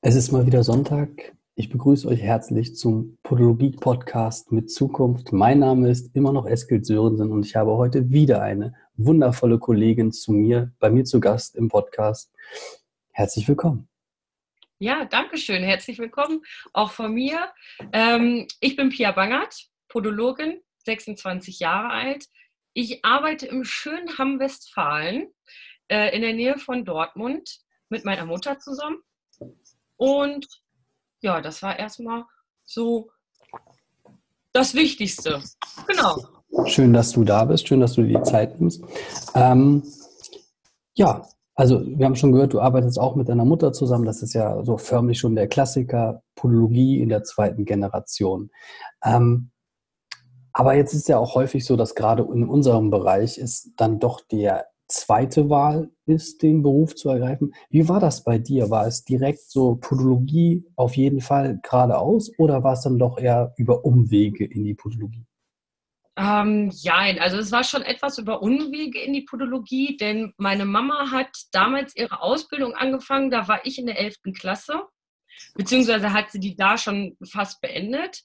Es ist mal wieder Sonntag. Ich begrüße euch herzlich zum Podologie-Podcast mit Zukunft. Mein Name ist immer noch Eskil Sörensen und ich habe heute wieder eine wundervolle Kollegin zu mir, bei mir zu Gast im Podcast. Herzlich willkommen. Ja, danke schön. Herzlich willkommen auch von mir. Ähm, ich bin Pia Bangert, Podologin, 26 Jahre alt. Ich arbeite im schönen Hamm-Westfalen äh, in der Nähe von Dortmund mit meiner Mutter zusammen. Und ja, das war erstmal so das Wichtigste. Genau. Schön, dass du da bist. Schön, dass du dir die Zeit nimmst. Ähm, ja, also wir haben schon gehört, du arbeitest auch mit deiner Mutter zusammen. Das ist ja so förmlich schon der Klassiker Podologie in der zweiten Generation. Ähm, aber jetzt ist ja auch häufig so, dass gerade in unserem Bereich ist dann doch der zweite Wahl ist, den Beruf zu ergreifen. Wie war das bei dir? War es direkt so Podologie auf jeden Fall geradeaus oder war es dann doch eher über Umwege in die Podologie? Ähm, ja, also es war schon etwas über Umwege in die Podologie, denn meine Mama hat damals ihre Ausbildung angefangen, da war ich in der 11. Klasse, beziehungsweise hat sie die da schon fast beendet.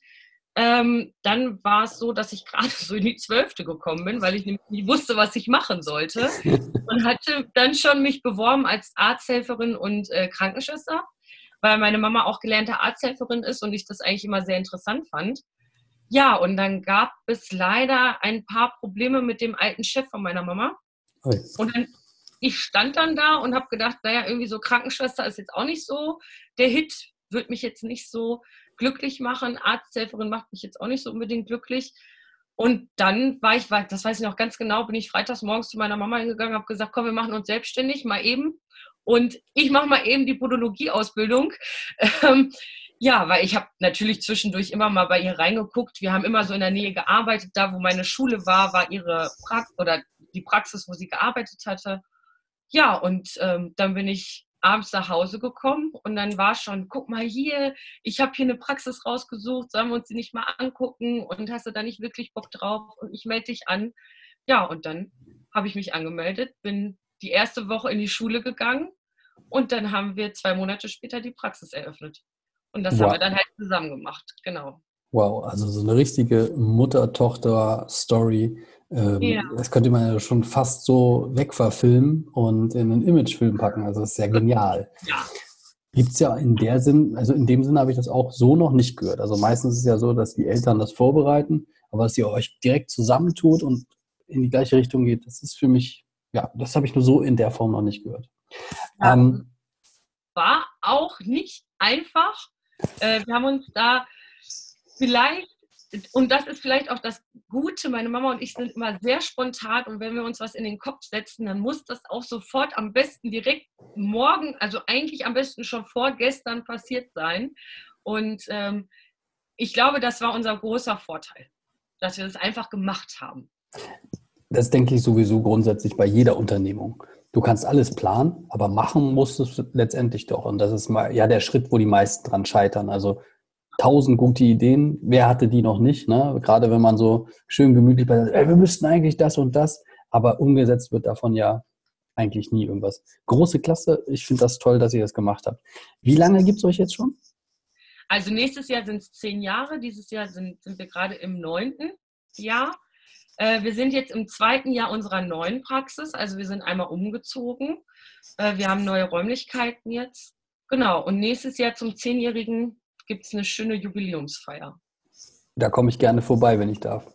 Ähm, dann war es so, dass ich gerade so in die Zwölfte gekommen bin, weil ich nämlich nicht wusste, was ich machen sollte. Und hatte dann schon mich beworben als Arzthelferin und äh, Krankenschwester, weil meine Mama auch gelernte Arzthelferin ist und ich das eigentlich immer sehr interessant fand. Ja, und dann gab es leider ein paar Probleme mit dem alten Chef von meiner Mama. Oi. Und dann, ich stand dann da und habe gedacht, naja, irgendwie so Krankenschwester ist jetzt auch nicht so der Hit, wird mich jetzt nicht so glücklich machen. Arzthelferin macht mich jetzt auch nicht so unbedingt glücklich. Und dann war ich, das weiß ich noch ganz genau, bin ich freitags morgens zu meiner Mama hingegangen, habe gesagt, komm, wir machen uns selbstständig, mal eben. Und ich mache mal eben die Podologie-Ausbildung. Ähm, ja, weil ich habe natürlich zwischendurch immer mal bei ihr reingeguckt. Wir haben immer so in der Nähe gearbeitet. Da, wo meine Schule war, war ihre Praxis oder die Praxis, wo sie gearbeitet hatte. Ja, und ähm, dann bin ich abends nach Hause gekommen und dann war schon, guck mal hier, ich habe hier eine Praxis rausgesucht, sollen wir uns die nicht mal angucken und hast du da nicht wirklich Bock drauf und ich melde dich an. Ja, und dann habe ich mich angemeldet, bin die erste Woche in die Schule gegangen und dann haben wir zwei Monate später die Praxis eröffnet. Und das wow. haben wir dann halt zusammen gemacht, genau. Wow, also so eine richtige Mutter-Tochter-Story ähm, ja. Das könnte man ja schon fast so wegverfilmen und in einen Imagefilm packen. Also das ist ja genial. Ja. Gibt es ja in der Sinn, also in dem Sinn habe ich das auch so noch nicht gehört. Also meistens ist es ja so, dass die Eltern das vorbereiten, aber dass ihr euch direkt zusammentut und in die gleiche Richtung geht, das ist für mich, ja, das habe ich nur so in der Form noch nicht gehört. Ja, ähm, war auch nicht einfach. Äh, wir haben uns da vielleicht und das ist vielleicht auch das Gute. Meine Mama und ich sind immer sehr spontan und wenn wir uns was in den Kopf setzen, dann muss das auch sofort am besten direkt morgen, also eigentlich am besten schon vorgestern passiert sein. Und ähm, ich glaube, das war unser großer Vorteil, dass wir das einfach gemacht haben. Das denke ich sowieso grundsätzlich bei jeder Unternehmung. Du kannst alles planen, aber machen musst du es letztendlich doch. Und das ist mal ja der Schritt, wo die meisten dran scheitern. Also tausend gute Ideen. Wer hatte die noch nicht? Ne? Gerade wenn man so schön gemütlich bei, ey, wir müssten eigentlich das und das, aber umgesetzt wird davon ja eigentlich nie irgendwas. Große Klasse. Ich finde das toll, dass ihr das gemacht habt. Wie lange gibt es euch jetzt schon? Also nächstes Jahr sind es zehn Jahre. Dieses Jahr sind, sind wir gerade im neunten Jahr. Äh, wir sind jetzt im zweiten Jahr unserer neuen Praxis. Also wir sind einmal umgezogen. Äh, wir haben neue Räumlichkeiten jetzt. Genau. Und nächstes Jahr zum zehnjährigen gibt es eine schöne Jubiläumsfeier. Da komme ich gerne vorbei, wenn ich darf.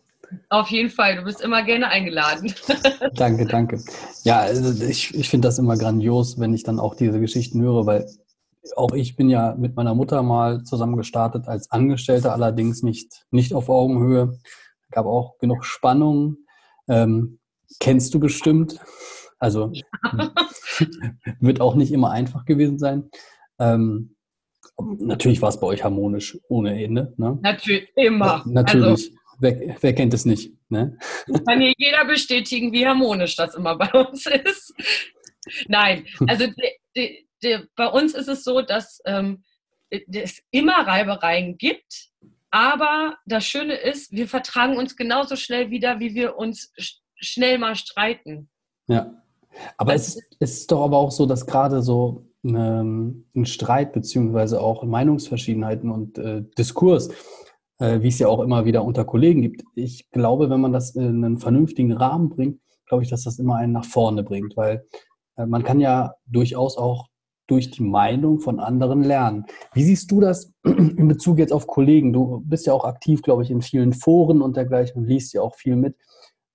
Auf jeden Fall, du bist immer gerne eingeladen. danke, danke. Ja, also ich, ich finde das immer grandios, wenn ich dann auch diese Geschichten höre, weil auch ich bin ja mit meiner Mutter mal zusammen gestartet als Angestellter, allerdings nicht, nicht auf Augenhöhe. Gab auch genug Spannung. Ähm, kennst du bestimmt. Also ja. wird auch nicht immer einfach gewesen sein. Ähm, Natürlich war es bei euch harmonisch ohne Ende. Ne? Natürlich, immer. Ja, natürlich. Also, wer, wer, kennt es nicht? Ne? Kann hier jeder bestätigen, wie harmonisch das immer bei uns ist. Nein, also de, de, de, bei uns ist es so, dass ähm, es immer Reibereien gibt, aber das Schöne ist, wir vertragen uns genauso schnell wieder, wie wir uns schnell mal streiten. Ja, aber es ist, es ist doch aber auch so, dass gerade so ähm, ein Streit beziehungsweise auch Meinungsverschiedenheiten und äh, Diskurs, äh, wie es ja auch immer wieder unter Kollegen gibt. Ich glaube, wenn man das in einen vernünftigen Rahmen bringt, glaube ich, dass das immer einen nach vorne bringt, weil äh, man kann ja durchaus auch durch die Meinung von anderen lernen. Wie siehst du das in Bezug jetzt auf Kollegen? Du bist ja auch aktiv, glaube ich, in vielen Foren und dergleichen und liest ja auch viel mit.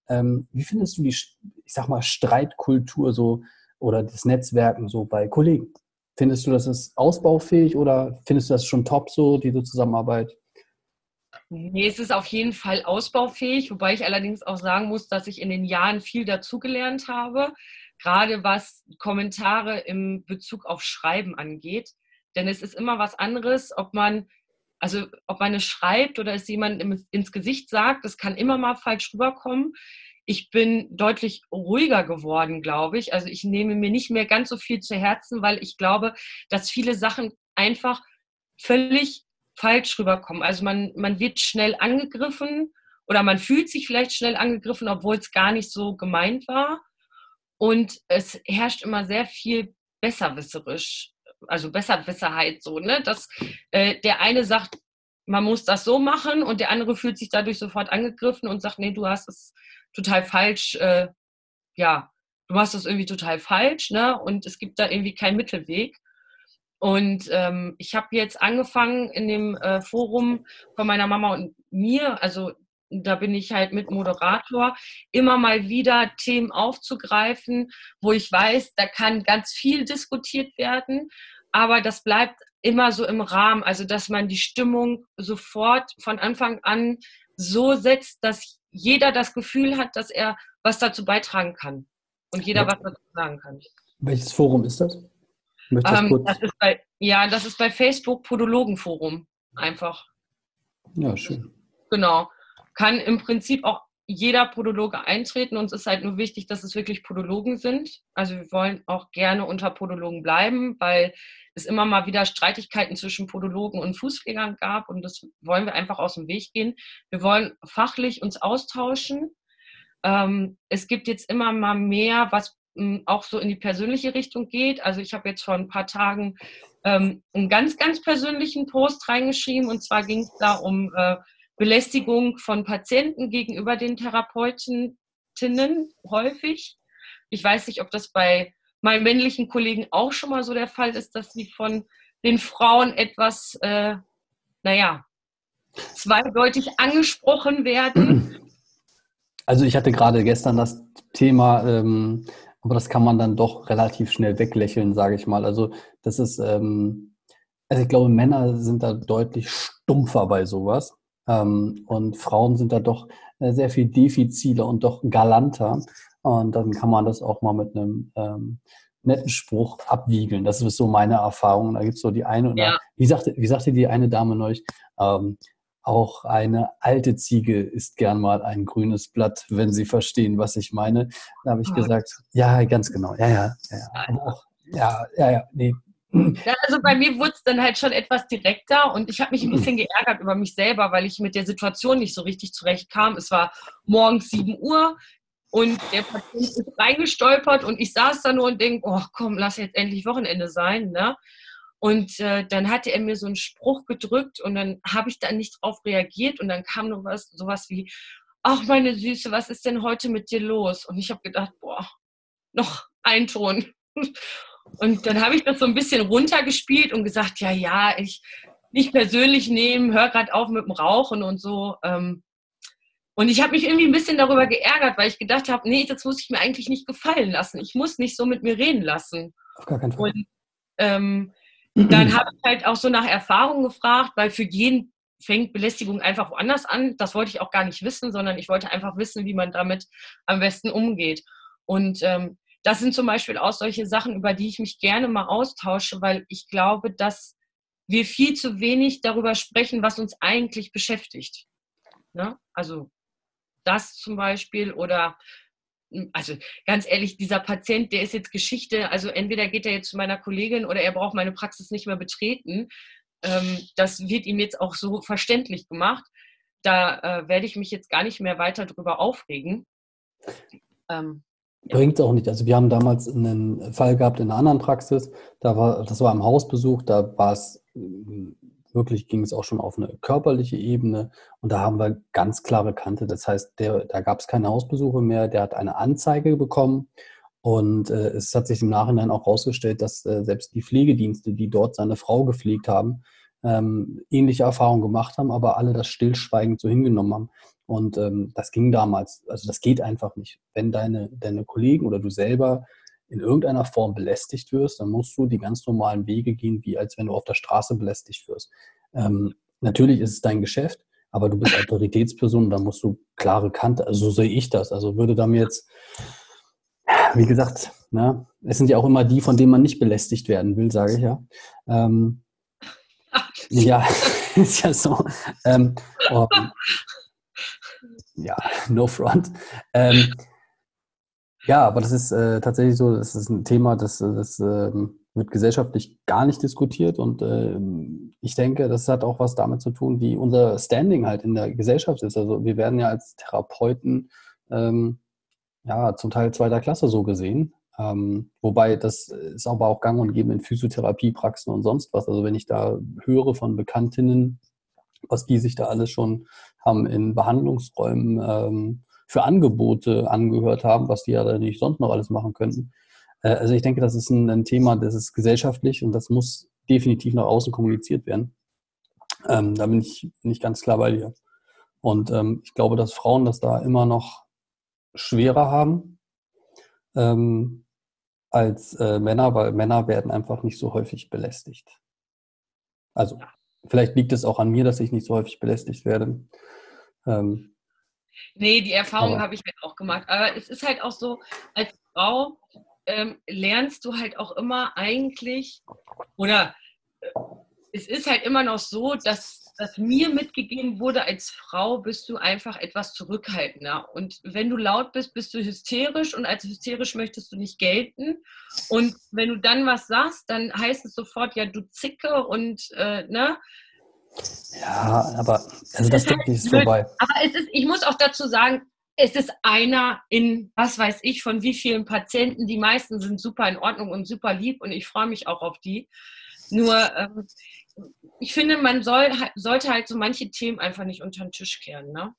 Ähm, wie findest du die, ich sag mal, Streitkultur so oder das Netzwerken so bei Kollegen? Findest du, das ist ausbaufähig oder findest du das schon top so, diese Zusammenarbeit? Nee, es ist auf jeden Fall ausbaufähig, wobei ich allerdings auch sagen muss, dass ich in den Jahren viel dazugelernt habe, gerade was Kommentare im Bezug auf Schreiben angeht. Denn es ist immer was anderes, ob man, also ob man es schreibt oder es jemand ins Gesicht sagt, das kann immer mal falsch rüberkommen. Ich bin deutlich ruhiger geworden, glaube ich. Also ich nehme mir nicht mehr ganz so viel zu Herzen, weil ich glaube, dass viele Sachen einfach völlig falsch rüberkommen. Also man, man wird schnell angegriffen oder man fühlt sich vielleicht schnell angegriffen, obwohl es gar nicht so gemeint war. Und es herrscht immer sehr viel besserwisserisch, also Besserwisserheit so, ne? Dass äh, der eine sagt, man muss das so machen und der andere fühlt sich dadurch sofort angegriffen und sagt, nee, du hast es total falsch, äh, ja, du machst das irgendwie total falsch, ne? Und es gibt da irgendwie keinen Mittelweg. Und ähm, ich habe jetzt angefangen in dem äh, Forum von meiner Mama und mir, also da bin ich halt mit Moderator, immer mal wieder Themen aufzugreifen, wo ich weiß, da kann ganz viel diskutiert werden, aber das bleibt immer so im Rahmen, also dass man die Stimmung sofort von Anfang an so setzt, dass jeder das Gefühl hat, dass er was dazu beitragen kann und jeder was dazu sagen kann. Welches Forum ist das? Ähm, das ist bei, ja, das ist bei Facebook Podologenforum einfach. Ja, schön. Genau kann im Prinzip auch jeder Podologe eintreten. Uns ist halt nur wichtig, dass es wirklich Podologen sind. Also wir wollen auch gerne unter Podologen bleiben, weil es immer mal wieder Streitigkeiten zwischen Podologen und Fußpflegern gab und das wollen wir einfach aus dem Weg gehen. Wir wollen fachlich uns austauschen. Ähm, es gibt jetzt immer mal mehr, was hm, auch so in die persönliche Richtung geht. Also ich habe jetzt vor ein paar Tagen ähm, einen ganz, ganz persönlichen Post reingeschrieben und zwar ging es da um äh, Belästigung von Patienten gegenüber den Therapeutinnen häufig. Ich weiß nicht, ob das bei meinen männlichen Kollegen auch schon mal so der Fall ist, dass sie von den Frauen etwas, äh, naja, zweideutig angesprochen werden. Also ich hatte gerade gestern das Thema, ähm, aber das kann man dann doch relativ schnell weglächeln, sage ich mal. Also das ist, ähm, also ich glaube, Männer sind da deutlich stumpfer bei sowas. Ähm, und Frauen sind da doch äh, sehr viel defiziler und doch galanter. Und dann kann man das auch mal mit einem ähm, netten Spruch abwiegeln. Das ist so meine Erfahrung. Da gibt es so die eine oder ja. wie sagte, wie sagte die eine Dame neulich, ähm, auch eine alte Ziege isst gern mal ein grünes Blatt, wenn Sie verstehen, was ich meine. Da habe ich oh. gesagt, ja, ganz genau, ja, ja, ja, ja, ja, ja, ja, nee, ja, also bei mir wurde es dann halt schon etwas direkter und ich habe mich ein bisschen geärgert über mich selber, weil ich mit der Situation nicht so richtig zurechtkam. Es war morgens 7 Uhr und der Patient ist reingestolpert und ich saß da nur und denke, oh komm, lass jetzt endlich Wochenende sein. Ne? Und äh, dann hatte er mir so einen Spruch gedrückt und dann habe ich da nicht drauf reagiert und dann kam noch was, sowas wie, ach meine Süße, was ist denn heute mit dir los? Und ich habe gedacht, boah, noch ein Ton. Und dann habe ich das so ein bisschen runtergespielt und gesagt, ja, ja, ich nicht persönlich nehmen, hör gerade auf mit dem Rauchen und so. Ähm. Und ich habe mich irgendwie ein bisschen darüber geärgert, weil ich gedacht habe, nee, das muss ich mir eigentlich nicht gefallen lassen. Ich muss nicht so mit mir reden lassen. Auf gar keinen Fall. Und ähm, dann habe ich halt auch so nach Erfahrung gefragt, weil für jeden fängt Belästigung einfach woanders an. Das wollte ich auch gar nicht wissen, sondern ich wollte einfach wissen, wie man damit am besten umgeht. Und ähm, das sind zum Beispiel auch solche Sachen, über die ich mich gerne mal austausche, weil ich glaube, dass wir viel zu wenig darüber sprechen, was uns eigentlich beschäftigt. Ne? Also das zum Beispiel oder hm, also ganz ehrlich, dieser Patient, der ist jetzt Geschichte, also entweder geht er jetzt zu meiner Kollegin oder er braucht meine Praxis nicht mehr betreten. Ähm, das wird ihm jetzt auch so verständlich gemacht. Da äh, werde ich mich jetzt gar nicht mehr weiter darüber aufregen. Ähm, Bringt es auch nicht. Also wir haben damals einen Fall gehabt in einer anderen Praxis, da war, das war im Hausbesuch, da war es wirklich, ging es auch schon auf eine körperliche Ebene. Und da haben wir ganz klare Kante. Das heißt, der, da gab es keine Hausbesuche mehr, der hat eine Anzeige bekommen. Und äh, es hat sich im Nachhinein auch herausgestellt, dass äh, selbst die Pflegedienste, die dort seine Frau gepflegt haben, ähm, ähnliche Erfahrungen gemacht haben, aber alle das stillschweigend so hingenommen haben. Und ähm, das ging damals, also das geht einfach nicht. Wenn deine, deine Kollegen oder du selber in irgendeiner Form belästigt wirst, dann musst du die ganz normalen Wege gehen, wie als wenn du auf der Straße belästigt wirst. Ähm, natürlich ist es dein Geschäft, aber du bist Autoritätsperson, da musst du klare Kante, also so sehe ich das. Also würde da mir jetzt, wie gesagt, ne, es sind ja auch immer die, von denen man nicht belästigt werden will, sage ich ja. Ähm, ja, ist ja so. Ähm, um, ja, no front. Ähm, ja, aber das ist äh, tatsächlich so, das ist ein Thema, das, das äh, wird gesellschaftlich gar nicht diskutiert und äh, ich denke, das hat auch was damit zu tun, wie unser Standing halt in der Gesellschaft ist. Also wir werden ja als Therapeuten ähm, ja zum Teil zweiter Klasse so gesehen. Ähm, wobei das ist aber auch gang und gäbe in Physiotherapiepraxen und sonst was. Also wenn ich da höre von Bekanntinnen, was die sich da alles schon haben in Behandlungsräumen ähm, für Angebote angehört haben, was die ja nicht sonst noch alles machen könnten. Äh, also ich denke, das ist ein, ein, Thema, das ist gesellschaftlich und das muss definitiv nach außen kommuniziert werden. Ähm, da bin ich, bin ich ganz klar bei dir. Und ähm, ich glaube, dass Frauen das da immer noch schwerer haben ähm, als äh, Männer, weil Männer werden einfach nicht so häufig belästigt. Also Vielleicht liegt es auch an mir, dass ich nicht so häufig belästigt werde. Ähm, nee, die Erfahrung habe ich halt auch gemacht. Aber es ist halt auch so, als Frau ähm, lernst du halt auch immer eigentlich, oder äh, es ist halt immer noch so, dass dass mir mitgegeben wurde, als Frau bist du einfach etwas zurückhaltender. Und wenn du laut bist, bist du hysterisch und als hysterisch möchtest du nicht gelten. Und wenn du dann was sagst, dann heißt es sofort, ja, du zicke und, äh, ne? Ja, aber also das ich ist vorbei. Aber es ist, ich muss auch dazu sagen, es ist einer in, was weiß ich, von wie vielen Patienten. Die meisten sind super in Ordnung und super lieb und ich freue mich auch auf die. Nur ähm, ich finde, man soll, sollte halt so manche Themen einfach nicht unter den Tisch kehren. Ne?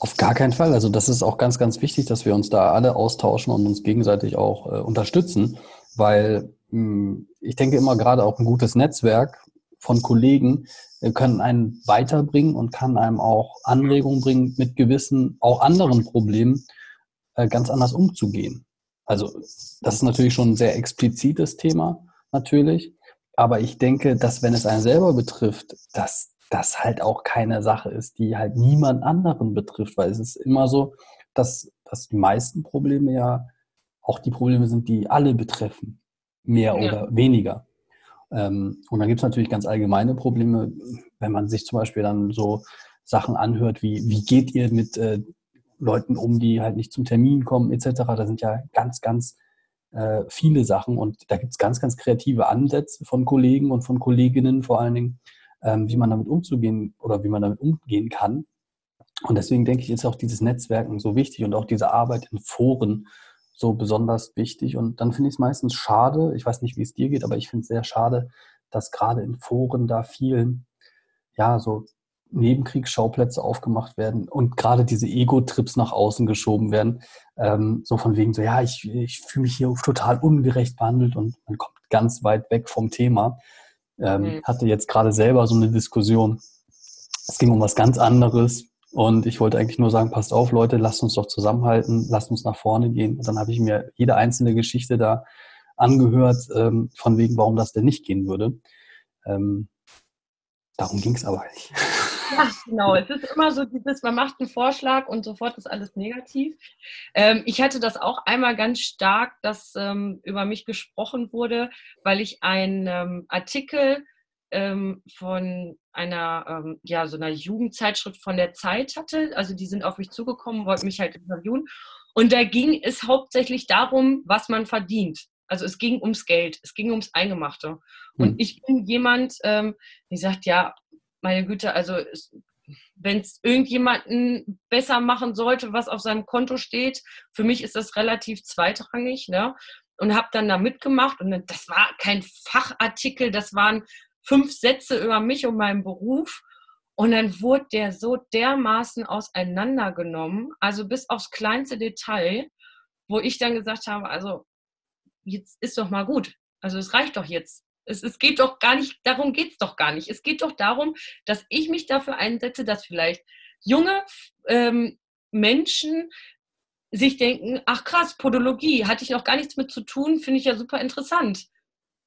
Auf gar keinen Fall. Also das ist auch ganz, ganz wichtig, dass wir uns da alle austauschen und uns gegenseitig auch äh, unterstützen, weil mh, hm, ich denke immer gerade auch ein gutes Netzwerk von Kollegen äh, können einen weiterbringen und kann einem auch Anregungen bringen, mit gewissen, auch anderen Problemen äh, ganz anders umzugehen. Also das ist natürlich schon ein sehr explizites Thema, natürlich. Aber ich denke, dass wenn es einen selber betrifft, dass das halt auch keine Sache ist, die halt niemand anderen betrifft, weil es ist immer so, dass, dass die meisten Probleme ja auch die Probleme sind, die alle betreffen, mehr ja. oder weniger. Ähm, und dann gibt es natürlich ganz allgemeine Probleme, wenn man sich zum Beispiel dann so Sachen anhört, wie wie geht ihr mit äh, Leuten um, die halt nicht zum Termin kommen, etc. Da sind ja ganz, ganz äh, viele Sachen und da gibt es ganz, ganz kreative Ansätze von Kollegen und von Kolleginnen vor allen Dingen, ähm, wie man damit umzugehen oder wie man damit umgehen kann. Und deswegen denke ich, ist auch dieses Netzwerken so wichtig und auch diese Arbeit in Foren so besonders wichtig. Und dann finde ich es meistens schade, ich weiß nicht, wie es dir geht, aber ich finde es sehr schade, dass gerade in Foren da viel, ja, so Nebenkriegsschauplätze aufgemacht werden und gerade diese Ego-Trips nach außen geschoben werden. Ähm, so von wegen so, ja, ich, ich fühle mich hier total ungerecht behandelt und man kommt ganz weit weg vom Thema. Ähm, mhm. Hatte jetzt gerade selber so eine Diskussion. Es ging um was ganz anderes und ich wollte eigentlich nur sagen, passt auf, Leute, lasst uns doch zusammenhalten, lasst uns nach vorne gehen. Und dann habe ich mir jede einzelne Geschichte da angehört, ähm, von wegen, warum das denn nicht gehen würde. Ähm, darum ging es aber nicht. Genau. Es ist immer so dieses, man macht einen Vorschlag und sofort ist alles negativ. Ähm, ich hatte das auch einmal ganz stark, dass ähm, über mich gesprochen wurde, weil ich einen ähm, Artikel ähm, von einer, ähm, ja, so einer Jugendzeitschrift von der Zeit hatte. Also die sind auf mich zugekommen, wollten mich halt interviewen. Und da ging es hauptsächlich darum, was man verdient. Also es ging ums Geld, es ging ums Eingemachte. Und hm. ich bin jemand, ähm, die sagt, ja, meine Güte, also wenn es irgendjemanden besser machen sollte, was auf seinem Konto steht, für mich ist das relativ zweitrangig. Ne? Und habe dann da mitgemacht. Und das war kein Fachartikel, das waren fünf Sätze über mich und meinen Beruf. Und dann wurde der so dermaßen auseinandergenommen, also bis aufs kleinste Detail, wo ich dann gesagt habe, also jetzt ist doch mal gut. Also es reicht doch jetzt. Es, es geht doch gar nicht, darum geht es doch gar nicht. Es geht doch darum, dass ich mich dafür einsetze, dass vielleicht junge ähm, Menschen sich denken, ach krass, Podologie, hatte ich noch gar nichts mit zu tun, finde ich ja super interessant.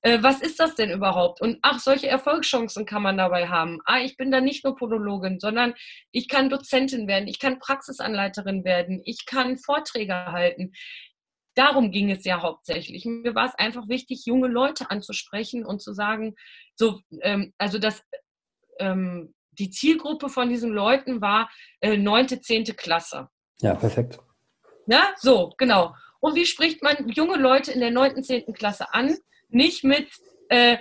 Äh, was ist das denn überhaupt? Und ach, solche Erfolgschancen kann man dabei haben. Ah, ich bin da nicht nur Podologin, sondern ich kann Dozentin werden, ich kann Praxisanleiterin werden, ich kann Vorträge halten. Darum ging es ja hauptsächlich. Mir war es einfach wichtig, junge Leute anzusprechen und zu sagen, so, ähm, also das, ähm, die Zielgruppe von diesen Leuten war äh, neunte, äh, zehnte Klasse. Ja, perfekt. Ja, so, genau. Und wie spricht man junge Leute in der neunten, zehnten Klasse an? Nicht mit, äh,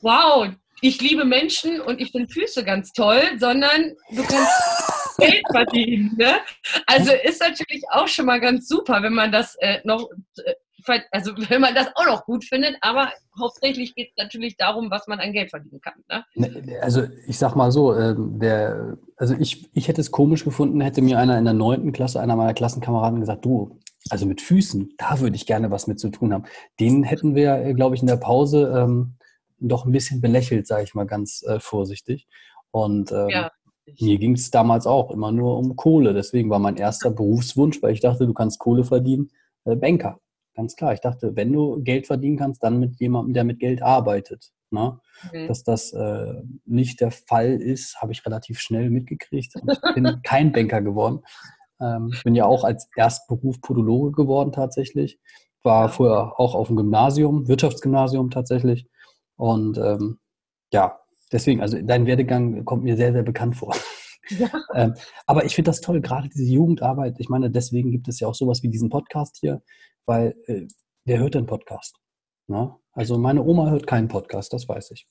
wow, ich liebe Menschen und ich finde Füße ganz toll, sondern du kannst Geld verdienen. Ne? Also ist natürlich auch schon mal ganz super, wenn man das äh, noch, äh, also wenn man das auch noch gut findet, aber hauptsächlich geht es natürlich darum, was man an Geld verdienen kann. Ne? ne also ich sag mal so, äh, der, also ich, ich hätte es komisch gefunden, hätte mir einer in der neunten Klasse, einer meiner Klassenkameraden gesagt, du, also mit Füßen, da würde ich gerne was mit zu tun haben. Den hätten wir, äh, glaube ich, in der Pause ähm, doch ein bisschen belächelt, sage ich mal ganz äh, vorsichtig. Und ähm, ja. Mir ging es damals auch immer nur um Kohle. Deswegen war mein erster Berufswunsch, weil ich dachte, du kannst Kohle verdienen, äh, Banker. Ganz klar. Ich dachte, wenn du Geld verdienen kannst, dann mit jemandem, der mit Geld arbeitet. Ne? Mhm. Dass das äh, nicht der Fall ist, habe ich relativ schnell mitgekriegt. Und ich bin kein Banker geworden. Ähm, bin ja auch als Erstberuf Podologe geworden tatsächlich. War vorher auch auf dem Gymnasium, Wirtschaftsgymnasium tatsächlich. Und ähm, ja, Deswegen, also dein Werdegang kommt mir sehr, sehr bekannt vor. Ja. ähm, aber ich finde das toll, gerade diese Jugendarbeit. Ich meine, deswegen gibt es ja auch sowas wie diesen Podcast hier, weil äh, wer hört denn Podcast? Na? Also meine Oma hört keinen Podcast, das weiß ich.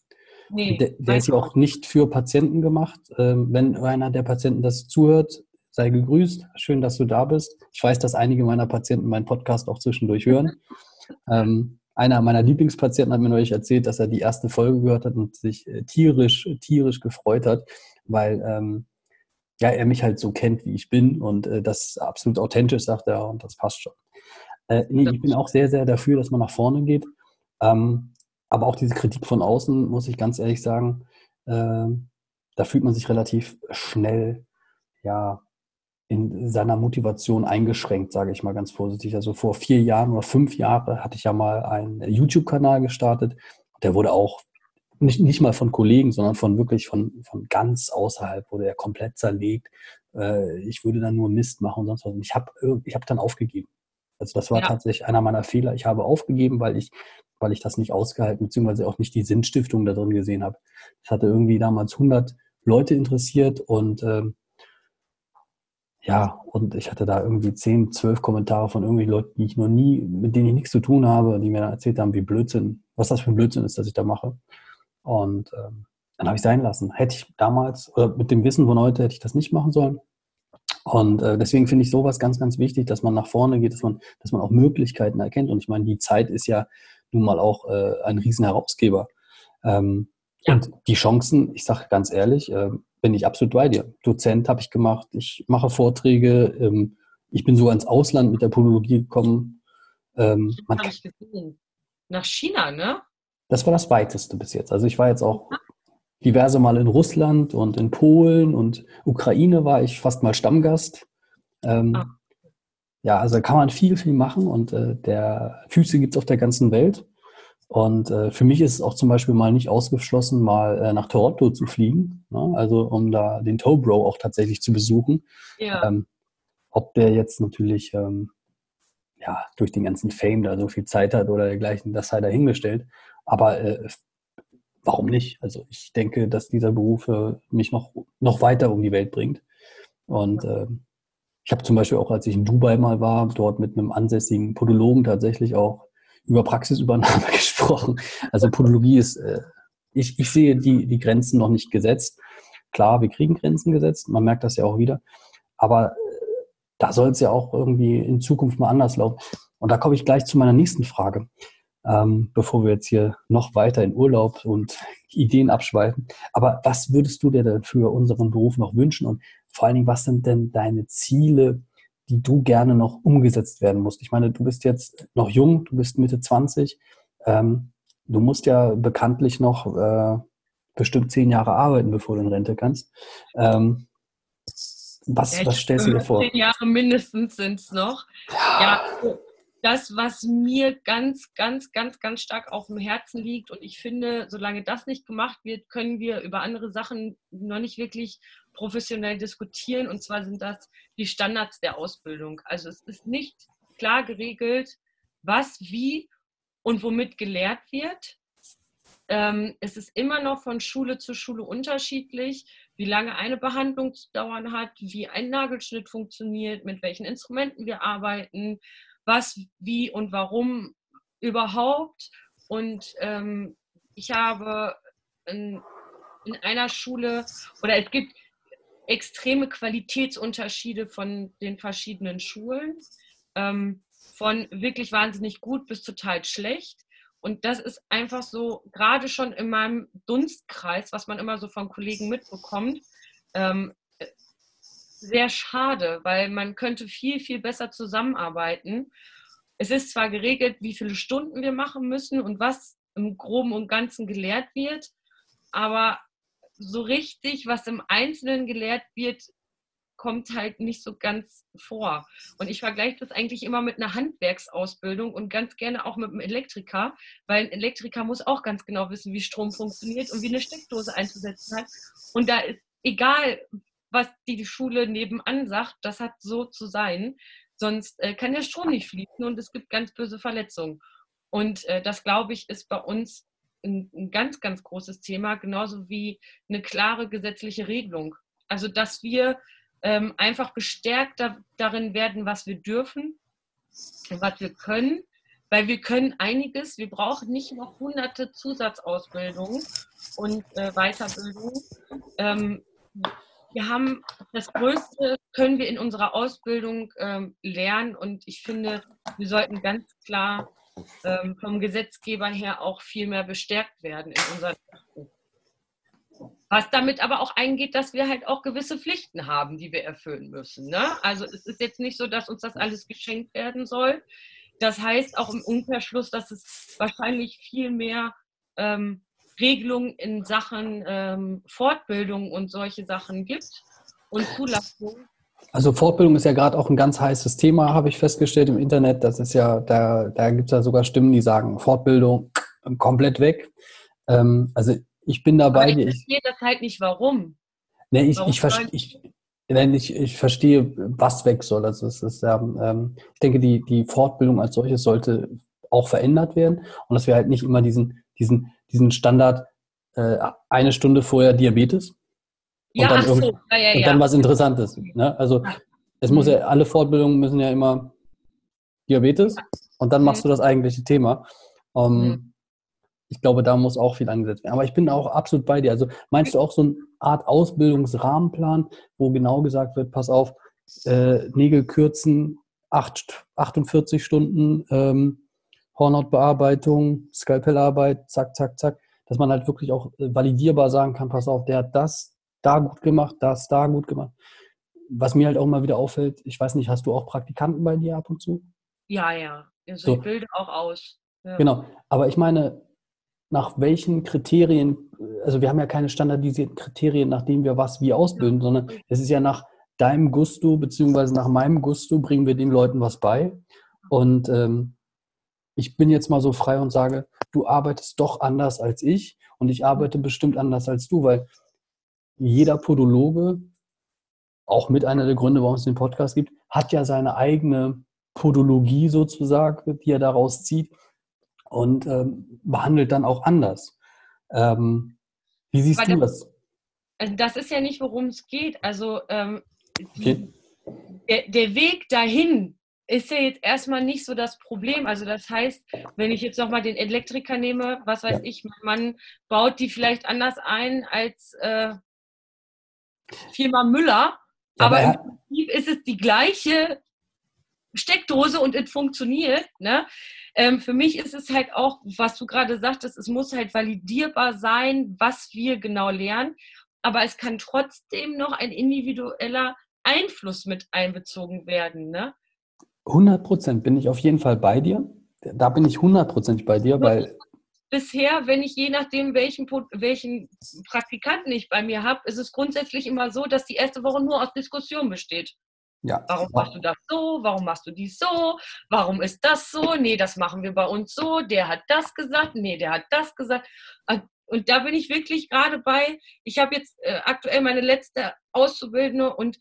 Nee, der, der ist ja auch nicht für Patienten gemacht. Ähm, wenn einer der Patienten das zuhört, sei gegrüßt. Schön, dass du da bist. Ich weiß, dass einige meiner Patienten meinen Podcast auch zwischendurch hören. ähm, einer meiner Lieblingspatienten hat mir neulich erzählt, dass er die erste Folge gehört hat und sich äh, tierisch, tierisch gefreut hat, weil ähm, ja, er mich halt so kennt, wie ich bin und äh, das absolut authentisch, sagt er, und das passt schon. Äh, nee, ich bin auch sehr, sehr dafür, dass man nach vorne geht. Ähm, aber auch diese Kritik von außen, muss ich ganz ehrlich sagen, äh, da fühlt man sich relativ schnell, ja, in seiner Motivation eingeschränkt, sage ich mal ganz vorsichtig. Also vor vier Jahren oder fünf Jahren hatte ich ja mal einen YouTube-Kanal gestartet. Der wurde auch nicht, nicht mal von Kollegen, sondern von wirklich von, von ganz außerhalb, wurde er komplett zerlegt. Äh, ich würde dann nur Mist machen und sonst was. Und ich habe ich hab dann aufgegeben. Also das war ja. tatsächlich einer meiner Fehler. Ich habe aufgegeben, weil ich, weil ich das nicht ausgehalten, beziehungsweise auch nicht die Sinnstiftung da drin gesehen habe. Es hatte irgendwie damals 100 Leute interessiert und ähm, ja, und ich hatte da irgendwie zehn, zwölf Kommentare von irgendwelchen Leuten, die ich noch nie, mit denen ich nichts zu tun habe, die mir erzählt haben, wie Blödsinn, was das für ein Blödsinn ist, dass ich da mache. Und ähm, dann habe ich sein lassen. Hätte ich damals, oder mit dem Wissen von heute, hätte ich das nicht machen sollen. Und äh, deswegen finde ich sowas ganz, ganz wichtig, dass man nach vorne geht, dass man, dass man auch Möglichkeiten erkennt. Und ich meine, die Zeit ist ja nun mal auch äh, ein Riesenherausgeber. Ähm, ja. Und die Chancen, ich sage ganz ehrlich, äh, bin ich absolut bei dir. Dozent habe ich gemacht, ich mache Vorträge, ähm, ich bin sogar ins Ausland mit der Podologie gekommen. Ähm, habe ich gesehen. Nach China, ne? Das war das weiteste bis jetzt. Also ich war jetzt auch diverse Mal in Russland und in Polen und Ukraine war ich fast mal Stammgast. Ähm, ah. Ja, also da kann man viel, viel machen und äh, der Füße gibt es auf der ganzen Welt. Und äh, für mich ist es auch zum Beispiel mal nicht ausgeschlossen, mal äh, nach Toronto zu fliegen, ne? also um da den Tobro auch tatsächlich zu besuchen. Ja. Ähm, ob der jetzt natürlich ähm, ja, durch den ganzen Fame da so viel Zeit hat oder dergleichen, das sei dahingestellt. Aber äh, warum nicht? Also ich denke, dass dieser Beruf äh, mich noch, noch weiter um die Welt bringt. Und äh, ich habe zum Beispiel auch, als ich in Dubai mal war, dort mit einem ansässigen Podologen tatsächlich auch über Praxisübernahme gesprochen. Also Podologie ist, äh, ich, ich sehe die, die Grenzen noch nicht gesetzt. Klar, wir kriegen Grenzen gesetzt, man merkt das ja auch wieder. Aber äh, da soll es ja auch irgendwie in Zukunft mal anders laufen. Und da komme ich gleich zu meiner nächsten Frage, ähm, bevor wir jetzt hier noch weiter in Urlaub und Ideen abschweifen. Aber was würdest du dir denn für unseren Beruf noch wünschen? Und vor allen Dingen, was sind denn deine Ziele, die du gerne noch umgesetzt werden musst? Ich meine, du bist jetzt noch jung, du bist Mitte 20. Ähm, du musst ja bekanntlich noch äh, bestimmt zehn Jahre arbeiten, bevor du in Rente kannst. Ähm, was, was stellst du dir vor? Zehn Jahre mindestens sind es noch. Ja. ja, das, was mir ganz, ganz, ganz, ganz stark auf dem Herzen liegt. Und ich finde, solange das nicht gemacht wird, können wir über andere Sachen noch nicht wirklich professionell diskutieren. Und zwar sind das die Standards der Ausbildung. Also es ist nicht klar geregelt, was, wie und womit gelehrt wird. Ähm, es ist immer noch von Schule zu Schule unterschiedlich, wie lange eine Behandlung zu dauern hat, wie ein Nagelschnitt funktioniert, mit welchen Instrumenten wir arbeiten, was, wie und warum überhaupt. Und ähm, ich habe in, in einer Schule oder es gibt extreme Qualitätsunterschiede von den verschiedenen Schulen, ähm, von wirklich wahnsinnig gut bis total schlecht. Und das ist einfach so, gerade schon in meinem Dunstkreis, was man immer so von Kollegen mitbekommt, ähm, sehr schade, weil man könnte viel, viel besser zusammenarbeiten. Es ist zwar geregelt, wie viele Stunden wir machen müssen und was im Groben und Ganzen gelehrt wird, aber so richtig, was im Einzelnen gelehrt wird, kommt halt nicht so ganz vor. Und ich vergleiche das eigentlich immer mit einer Handwerksausbildung und ganz gerne auch mit einem Elektriker, weil ein Elektriker muss auch ganz genau wissen, wie Strom funktioniert und wie eine Steckdose einzusetzen hat. Und da ist egal, was die Schule nebenan sagt, das hat so zu sein. Sonst äh, kann der Strom nicht fließen und es gibt ganz böse Verletzungen. Und äh, das, glaube ich, ist bei uns ein, ein ganz, ganz großes Thema, genauso wie eine klare gesetzliche Regelung. Also, dass wir ähm, einfach bestärkt da, darin werden, was wir dürfen, was wir können, weil wir können einiges. Wir brauchen nicht noch hunderte Zusatzausbildungen und äh, Weiterbildungen. Ähm, wir haben das Größte, können wir in unserer Ausbildung ähm, lernen und ich finde, wir sollten ganz klar ähm, vom Gesetzgeber her auch viel mehr bestärkt werden in unseren was damit aber auch eingeht, dass wir halt auch gewisse Pflichten haben, die wir erfüllen müssen. Ne? Also es ist jetzt nicht so, dass uns das alles geschenkt werden soll. Das heißt auch im Umkehrschluss, dass es wahrscheinlich viel mehr ähm, Regelungen in Sachen ähm, Fortbildung und solche Sachen gibt und Zulassung. Also Fortbildung ist ja gerade auch ein ganz heißes Thema, habe ich festgestellt im Internet. Das ist ja, da, da gibt es ja sogar Stimmen, die sagen, Fortbildung komplett weg. Ähm, also ich bin dabei. Aber ich verstehe das halt nicht, warum. Nee, ich, warum ich, verstehe, ich, ich, ich verstehe, was weg soll. Also es ist, ähm, ich denke, die, die Fortbildung als solches sollte auch verändert werden und dass wir halt nicht immer diesen, diesen, diesen Standard äh, eine Stunde vorher Diabetes und ja, dann, so. ja, ja, und dann was Interessantes. Ne? Also es muss ja, mhm. alle Fortbildungen müssen ja immer Diabetes und dann machst mhm. du das eigentliche Thema. Um, mhm ich glaube, da muss auch viel angesetzt werden. Aber ich bin auch absolut bei dir. Also meinst du auch so eine Art Ausbildungsrahmenplan, wo genau gesagt wird, pass auf, äh, Nägel kürzen, 8, 48 Stunden, ähm, Hornhautbearbeitung, Skalpellarbeit, zack, zack, zack, dass man halt wirklich auch äh, validierbar sagen kann, pass auf, der hat das da gut gemacht, das da gut gemacht. Was mir halt auch mal wieder auffällt, ich weiß nicht, hast du auch Praktikanten bei dir ab und zu? Ja, ja. Also so. ich bilde auch aus. Ja. Genau. Aber ich meine, nach welchen Kriterien, also wir haben ja keine standardisierten Kriterien, nach denen wir was wie ausbilden, sondern es ist ja nach deinem Gusto beziehungsweise nach meinem Gusto bringen wir den Leuten was bei. Und ähm, ich bin jetzt mal so frei und sage, du arbeitest doch anders als ich und ich arbeite bestimmt anders als du, weil jeder Podologe, auch mit einer der Gründe, warum es den Podcast gibt, hat ja seine eigene Podologie sozusagen, die er daraus zieht und ähm, behandelt dann auch anders. Ähm, wie siehst Aber du das? Also das ist ja nicht, worum es geht. Also ähm, okay. der, der Weg dahin ist ja jetzt erstmal nicht so das Problem. Also das heißt, wenn ich jetzt nochmal den Elektriker nehme, was weiß ja. ich, mein Mann baut die vielleicht anders ein als äh, Firma Müller, aber, aber im Prinzip ist es die gleiche Steckdose und es funktioniert. Ne? Ähm, für mich ist es halt auch, was du gerade sagtest, es muss halt validierbar sein, was wir genau lernen. Aber es kann trotzdem noch ein individueller Einfluss mit einbezogen werden. Ne? 100 Prozent bin ich auf jeden Fall bei dir. Da bin ich hundertprozentig bei dir, weil. Bisher, wenn ich je nachdem, welchen, welchen Praktikanten ich bei mir habe, ist es grundsätzlich immer so, dass die erste Woche nur aus Diskussion besteht. Ja. Warum machst du das so? Warum machst du dies so? Warum ist das so? Nee, das machen wir bei uns so. Der hat das gesagt. Nee, der hat das gesagt. Und da bin ich wirklich gerade bei. Ich habe jetzt äh, aktuell meine letzte Auszubildende und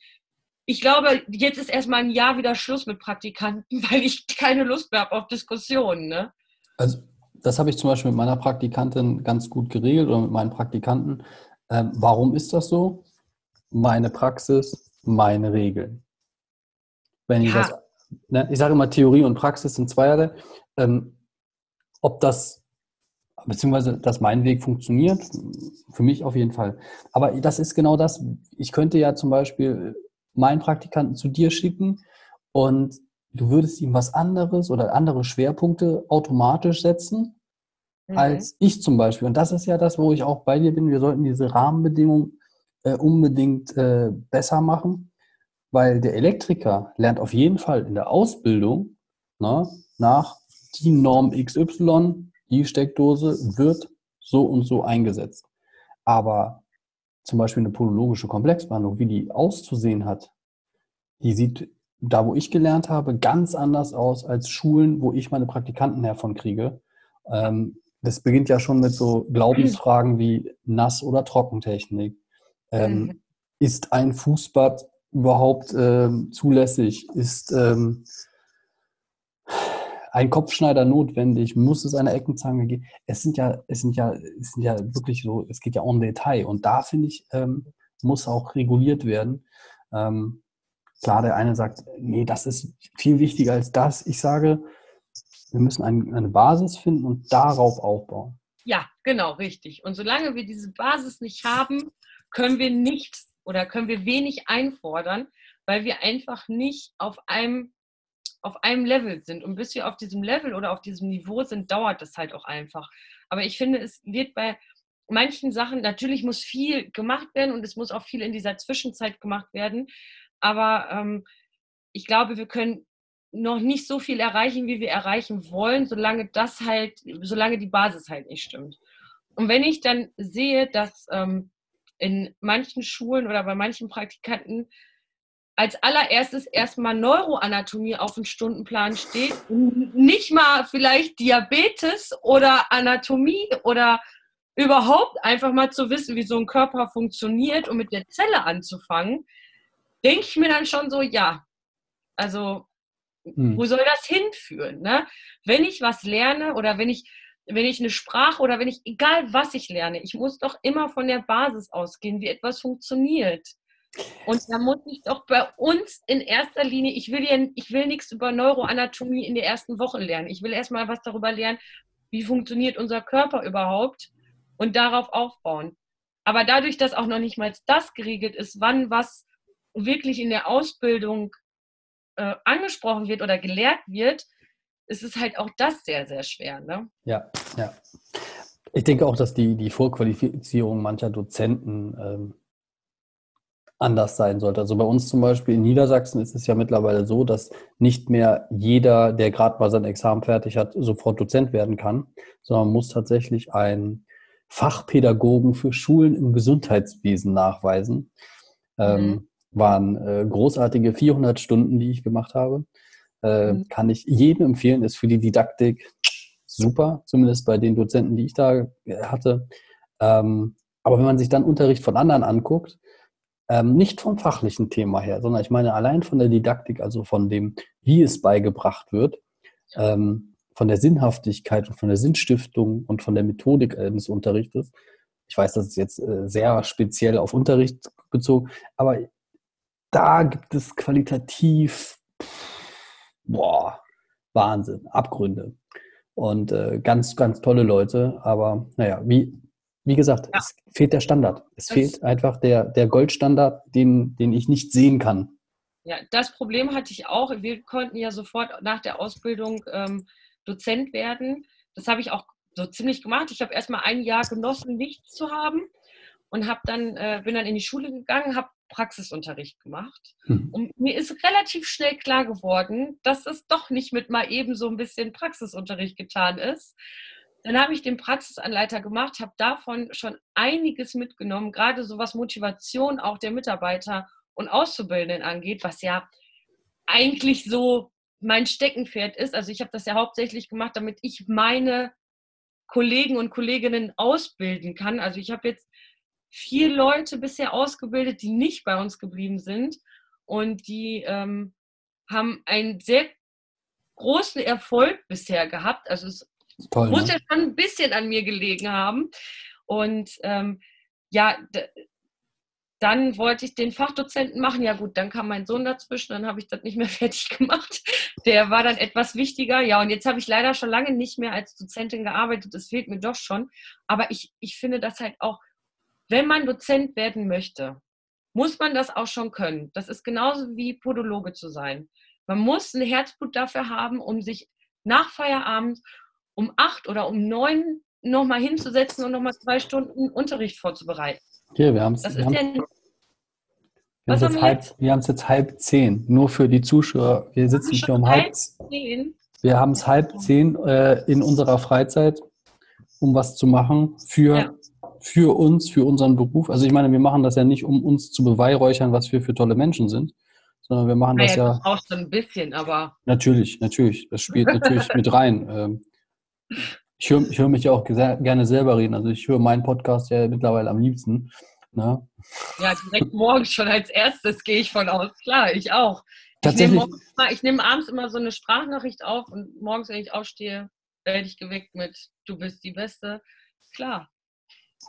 ich glaube, jetzt ist erstmal ein Jahr wieder Schluss mit Praktikanten, weil ich keine Lust mehr habe auf Diskussionen. Ne? Also, das habe ich zum Beispiel mit meiner Praktikantin ganz gut geregelt oder mit meinen Praktikanten. Ähm, warum ist das so? Meine Praxis, meine Regeln. Wenn ich ja. das, ne, ich sage immer, Theorie und Praxis sind zweierlei. Ähm, ob das, beziehungsweise, dass mein Weg funktioniert, für mich auf jeden Fall. Aber das ist genau das. Ich könnte ja zum Beispiel meinen Praktikanten zu dir schicken und du würdest ihm was anderes oder andere Schwerpunkte automatisch setzen, mhm. als ich zum Beispiel. Und das ist ja das, wo ich auch bei dir bin. Wir sollten diese Rahmenbedingungen äh, unbedingt äh, besser machen. Weil der Elektriker lernt auf jeden Fall in der Ausbildung ne, nach die Norm XY, die Steckdose wird so und so eingesetzt. Aber zum Beispiel eine polologische Komplexbehandlung, wie die auszusehen hat, die sieht da, wo ich gelernt habe, ganz anders aus als Schulen, wo ich meine Praktikanten hervon kriege. Ähm, das beginnt ja schon mit so Glaubensfragen wie Nass- oder Trockentechnik. Ähm, mhm. Ist ein Fußbad überhaupt ähm, zulässig? Ist ähm, ein Kopfschneider notwendig? Muss es eine Eckenzange geben? Es sind ja, es sind ja, es sind ja wirklich so, es geht ja en Detail. Und da finde ich, ähm, muss auch reguliert werden. Ähm, klar, der eine sagt, nee, das ist viel wichtiger als das. Ich sage, wir müssen ein, eine Basis finden und darauf aufbauen. Ja, genau, richtig. Und solange wir diese Basis nicht haben, können wir nichts oder können wir wenig einfordern, weil wir einfach nicht auf einem, auf einem Level sind. Und bis wir auf diesem Level oder auf diesem Niveau sind, dauert das halt auch einfach. Aber ich finde, es wird bei manchen Sachen, natürlich muss viel gemacht werden und es muss auch viel in dieser Zwischenzeit gemacht werden. Aber ähm, ich glaube, wir können noch nicht so viel erreichen, wie wir erreichen wollen, solange das halt, solange die Basis halt nicht stimmt. Und wenn ich dann sehe, dass ähm, in manchen Schulen oder bei manchen Praktikanten als allererstes erstmal Neuroanatomie auf dem Stundenplan steht, nicht mal vielleicht Diabetes oder Anatomie oder überhaupt einfach mal zu wissen, wie so ein Körper funktioniert und mit der Zelle anzufangen, denke ich mir dann schon so, ja, also hm. wo soll das hinführen? Ne? Wenn ich was lerne oder wenn ich wenn ich eine Sprache oder wenn ich, egal was ich lerne, ich muss doch immer von der Basis ausgehen, wie etwas funktioniert. Und da muss ich doch bei uns in erster Linie, ich will ja, ich will nichts über Neuroanatomie in der ersten Woche lernen. Ich will erstmal was darüber lernen, wie funktioniert unser Körper überhaupt und darauf aufbauen. Aber dadurch, dass auch noch nicht mal das geregelt ist, wann was wirklich in der Ausbildung äh, angesprochen wird oder gelehrt wird, ist es halt auch das sehr, sehr schwer. Ne? Ja, ja. Ich denke auch, dass die, die Vorqualifizierung mancher Dozenten ähm, anders sein sollte. Also bei uns zum Beispiel in Niedersachsen ist es ja mittlerweile so, dass nicht mehr jeder, der gerade mal sein Examen fertig hat, sofort Dozent werden kann, sondern man muss tatsächlich einen Fachpädagogen für Schulen im Gesundheitswesen nachweisen. Ähm, mhm. Ähm, waren äh, großartige 400 Stunden, die ich gemacht habe. Äh, mhm. Kann ich jedem empfehlen, ist für die Didaktik super, zumindest bei den Dozenten, die ich da äh, hatte. Ähm, aber wenn man sich dann Unterricht von anderen anguckt, ähm, nicht vom fachlichen Thema her, sondern ich meine allein von der Didaktik, also von dem, wie es beigebracht wird, ähm, von der Sinnhaftigkeit und von der Sinnstiftung und von der Methodik des Unterrichtes. Ich weiß, das ist jetzt äh, sehr speziell auf Unterricht bezogen, aber da gibt es qualitativ boah, Wahnsinn, Abgründe. Und äh, ganz, ganz tolle Leute. Aber naja, wie, wie gesagt, ja. es fehlt der Standard. Es das fehlt einfach der, der Goldstandard, den, den ich nicht sehen kann. Ja, das Problem hatte ich auch. Wir konnten ja sofort nach der Ausbildung ähm, Dozent werden. Das habe ich auch so ziemlich gemacht. Ich habe erstmal ein Jahr genossen, nichts zu haben und habe dann äh, bin dann in die Schule gegangen, habe Praxisunterricht gemacht. Hm. Und mir ist relativ schnell klar geworden, dass es doch nicht mit mal eben so ein bisschen Praxisunterricht getan ist. Dann habe ich den Praxisanleiter gemacht, habe davon schon einiges mitgenommen, gerade so was Motivation auch der Mitarbeiter und Auszubildenden angeht, was ja eigentlich so mein Steckenpferd ist. Also ich habe das ja hauptsächlich gemacht, damit ich meine Kollegen und Kolleginnen ausbilden kann. Also ich habe jetzt vier Leute bisher ausgebildet, die nicht bei uns geblieben sind und die ähm, haben einen sehr großen Erfolg bisher gehabt. Also es Toll, muss ne? ja schon ein bisschen an mir gelegen haben. Und ähm, ja, dann wollte ich den Fachdozenten machen. Ja gut, dann kam mein Sohn dazwischen, dann habe ich das nicht mehr fertig gemacht. Der war dann etwas wichtiger. Ja, und jetzt habe ich leider schon lange nicht mehr als Dozentin gearbeitet. Das fehlt mir doch schon. Aber ich, ich finde das halt auch, wenn man Dozent werden möchte, muss man das auch schon können. Das ist genauso wie Podologe zu sein. Man muss ein Herzblut dafür haben, um sich nach Feierabend um acht oder um neun nochmal hinzusetzen und nochmal zwei Stunden Unterricht vorzubereiten. Hier, wir haben es. Wir, haben, wir, halb, wir haben es jetzt halb zehn, nur für die Zuschauer. Wir sitzen hier um halb zehn. Wir haben es halb zehn äh, in unserer Freizeit, um was zu machen für, ja. Für uns, für unseren Beruf. Also ich meine, wir machen das ja nicht, um uns zu beweihräuchern, was wir für tolle Menschen sind, sondern wir machen naja, das ja. Das brauchst du ein bisschen, aber. Natürlich, natürlich. Das spielt natürlich mit rein. Ähm, ich höre hör mich ja auch gerne selber reden. Also ich höre meinen Podcast ja mittlerweile am liebsten. Ne? Ja, direkt morgens schon als erstes gehe ich von aus. Klar, ich auch. Tatsächlich. Ich nehme nehm abends immer so eine Sprachnachricht auf und morgens, wenn ich aufstehe, werde ich geweckt mit Du bist die Beste. Klar.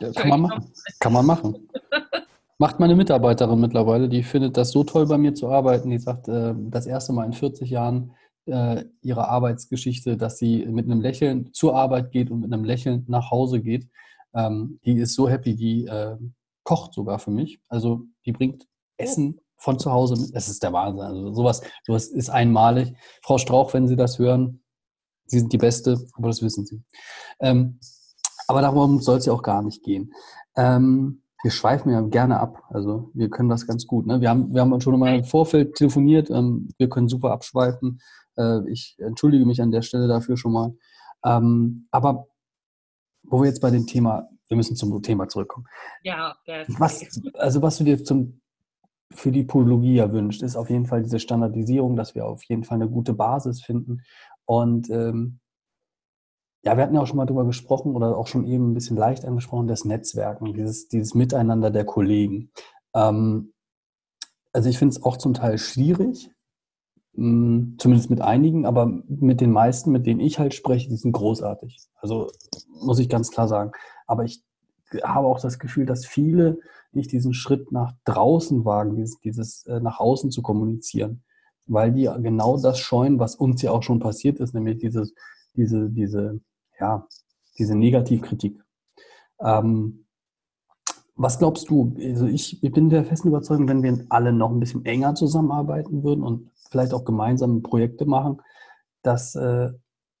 Ja, kann man machen. Kann man machen. Macht meine Mitarbeiterin mittlerweile, die findet das so toll, bei mir zu arbeiten. Die sagt, äh, das erste Mal in 40 Jahren äh, ihrer Arbeitsgeschichte, dass sie mit einem Lächeln zur Arbeit geht und mit einem Lächeln nach Hause geht. Ähm, die ist so happy, die äh, kocht sogar für mich. Also die bringt Essen von zu Hause mit. Das ist der Wahnsinn. Also sowas, sowas ist einmalig. Frau Strauch, wenn Sie das hören, Sie sind die Beste, aber das wissen Sie. Ähm, aber darum soll es ja auch gar nicht gehen. Ähm, wir schweifen ja gerne ab. Also wir können das ganz gut. Ne? Wir, haben, wir haben schon mal im Vorfeld telefoniert. Ähm, wir können super abschweifen. Äh, ich entschuldige mich an der Stelle dafür schon mal. Ähm, aber wo wir jetzt bei dem Thema, wir müssen zum Thema zurückkommen. Ja, was, also was du dir zum, für die Podologie ja wünscht, ist auf jeden Fall diese Standardisierung, dass wir auf jeden Fall eine gute Basis finden. Und ähm, ja, wir hatten ja auch schon mal darüber gesprochen oder auch schon eben ein bisschen leicht angesprochen, das Netzwerken, dieses, dieses Miteinander der Kollegen. Ähm, also ich finde es auch zum Teil schwierig, hm, zumindest mit einigen, aber mit den meisten, mit denen ich halt spreche, die sind großartig. Also muss ich ganz klar sagen. Aber ich habe auch das Gefühl, dass viele nicht diesen Schritt nach draußen wagen, dieses, dieses äh, nach außen zu kommunizieren, weil die genau das scheuen, was uns ja auch schon passiert ist, nämlich dieses, diese, diese, ja, diese Negativkritik. Ähm, was glaubst du? Also ich, ich bin der festen Überzeugung, wenn wir alle noch ein bisschen enger zusammenarbeiten würden und vielleicht auch gemeinsam Projekte machen, dass äh,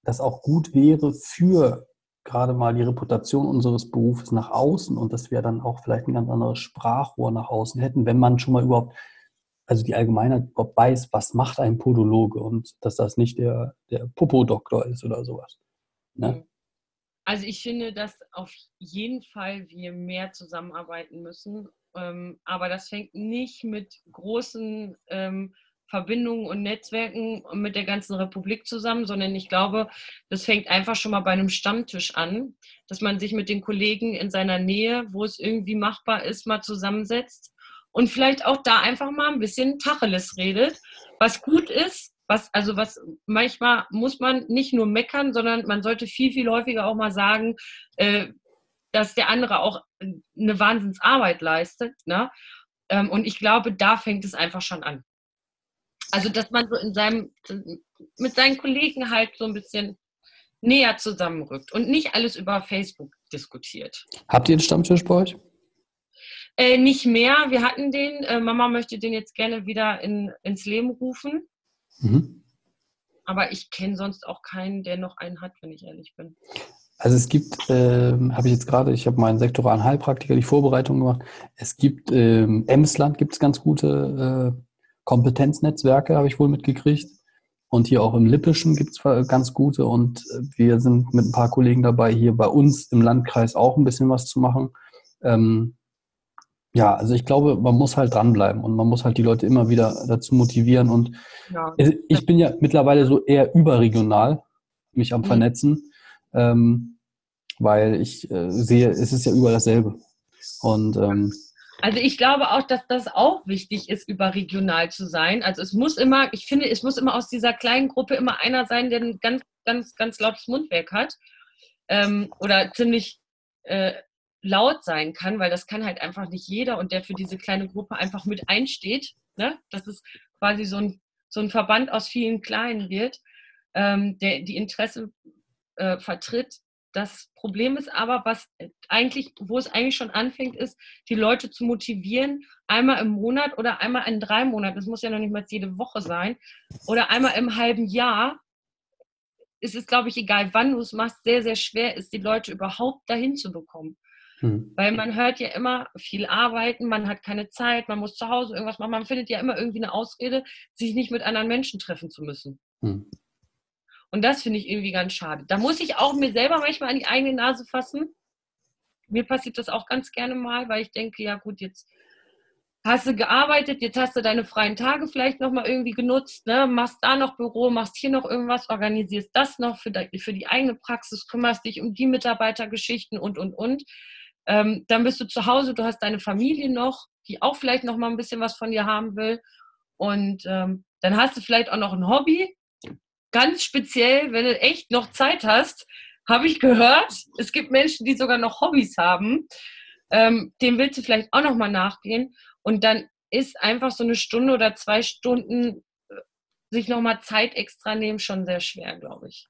das auch gut wäre für gerade mal die Reputation unseres Berufes nach außen und dass wir dann auch vielleicht ein ganz anderes Sprachrohr nach außen hätten, wenn man schon mal überhaupt, also die Allgemeinheit überhaupt weiß, was macht ein Podologe und dass das nicht der, der Popo-Doktor ist oder sowas. Ne? Also ich finde, dass auf jeden Fall wir mehr zusammenarbeiten müssen. Ähm, aber das fängt nicht mit großen ähm, Verbindungen und Netzwerken mit der ganzen Republik zusammen, sondern ich glaube, das fängt einfach schon mal bei einem Stammtisch an, dass man sich mit den Kollegen in seiner Nähe, wo es irgendwie machbar ist, mal zusammensetzt und vielleicht auch da einfach mal ein bisschen Tacheles redet, was gut ist, was, also was manchmal muss man nicht nur meckern, sondern man sollte viel, viel häufiger auch mal sagen, äh, dass der andere auch eine Wahnsinnsarbeit leistet. Ne? Ähm, und ich glaube, da fängt es einfach schon an. Also, dass man so in seinem, mit seinen Kollegen halt so ein bisschen näher zusammenrückt und nicht alles über Facebook diskutiert. Habt ihr einen Stammtisch bei euch? Äh, nicht mehr. Wir hatten den. Äh, Mama möchte den jetzt gerne wieder in, ins Leben rufen. Mhm. Aber ich kenne sonst auch keinen, der noch einen hat, wenn ich ehrlich bin. Also es gibt, äh, habe ich jetzt gerade, ich habe meinen sektoralen Heilpraktiker die Vorbereitung gemacht. Es gibt ähm, Emsland gibt es ganz gute äh, Kompetenznetzwerke, habe ich wohl mitgekriegt. Und hier auch im Lippischen gibt es ganz gute. Und wir sind mit ein paar Kollegen dabei, hier bei uns im Landkreis auch ein bisschen was zu machen. Ähm, ja, also ich glaube, man muss halt dranbleiben und man muss halt die Leute immer wieder dazu motivieren. Und ja. ich bin ja mittlerweile so eher überregional, mich am mhm. Vernetzen, ähm, weil ich äh, sehe, es ist ja überall dasselbe. Und ähm, also ich glaube auch, dass das auch wichtig ist, überregional zu sein. Also es muss immer, ich finde, es muss immer aus dieser kleinen Gruppe immer einer sein, der ein ganz, ganz, ganz lautes Mundwerk hat ähm, oder ziemlich äh, laut sein kann, weil das kann halt einfach nicht jeder und der für diese kleine Gruppe einfach mit einsteht. Ne? Das ist quasi so ein, so ein Verband aus vielen Kleinen wird, ähm, der die Interessen äh, vertritt. Das Problem ist aber, was eigentlich, wo es eigentlich schon anfängt, ist, die Leute zu motivieren, einmal im Monat oder einmal in drei Monaten, das muss ja noch nicht mal jede Woche sein, oder einmal im halben Jahr, ist es, glaube ich, egal wann du es machst, sehr, sehr schwer ist, die Leute überhaupt dahin zu bekommen. Hm. Weil man hört ja immer viel arbeiten, man hat keine Zeit, man muss zu Hause irgendwas machen, man findet ja immer irgendwie eine Ausrede, sich nicht mit anderen Menschen treffen zu müssen. Hm. Und das finde ich irgendwie ganz schade. Da muss ich auch mir selber manchmal an die eigene Nase fassen. Mir passiert das auch ganz gerne mal, weil ich denke, ja gut, jetzt hast du gearbeitet, jetzt hast du deine freien Tage vielleicht nochmal irgendwie genutzt, ne? machst da noch Büro, machst hier noch irgendwas, organisierst das noch für die, für die eigene Praxis, kümmerst dich um die Mitarbeitergeschichten und, und, und. Ähm, dann bist du zu Hause, du hast deine Familie noch, die auch vielleicht noch mal ein bisschen was von dir haben will. Und ähm, dann hast du vielleicht auch noch ein Hobby. Ganz speziell, wenn du echt noch Zeit hast, habe ich gehört, es gibt Menschen, die sogar noch Hobbys haben. Ähm, dem willst du vielleicht auch noch mal nachgehen. Und dann ist einfach so eine Stunde oder zwei Stunden äh, sich noch mal Zeit extra nehmen schon sehr schwer, glaube ich.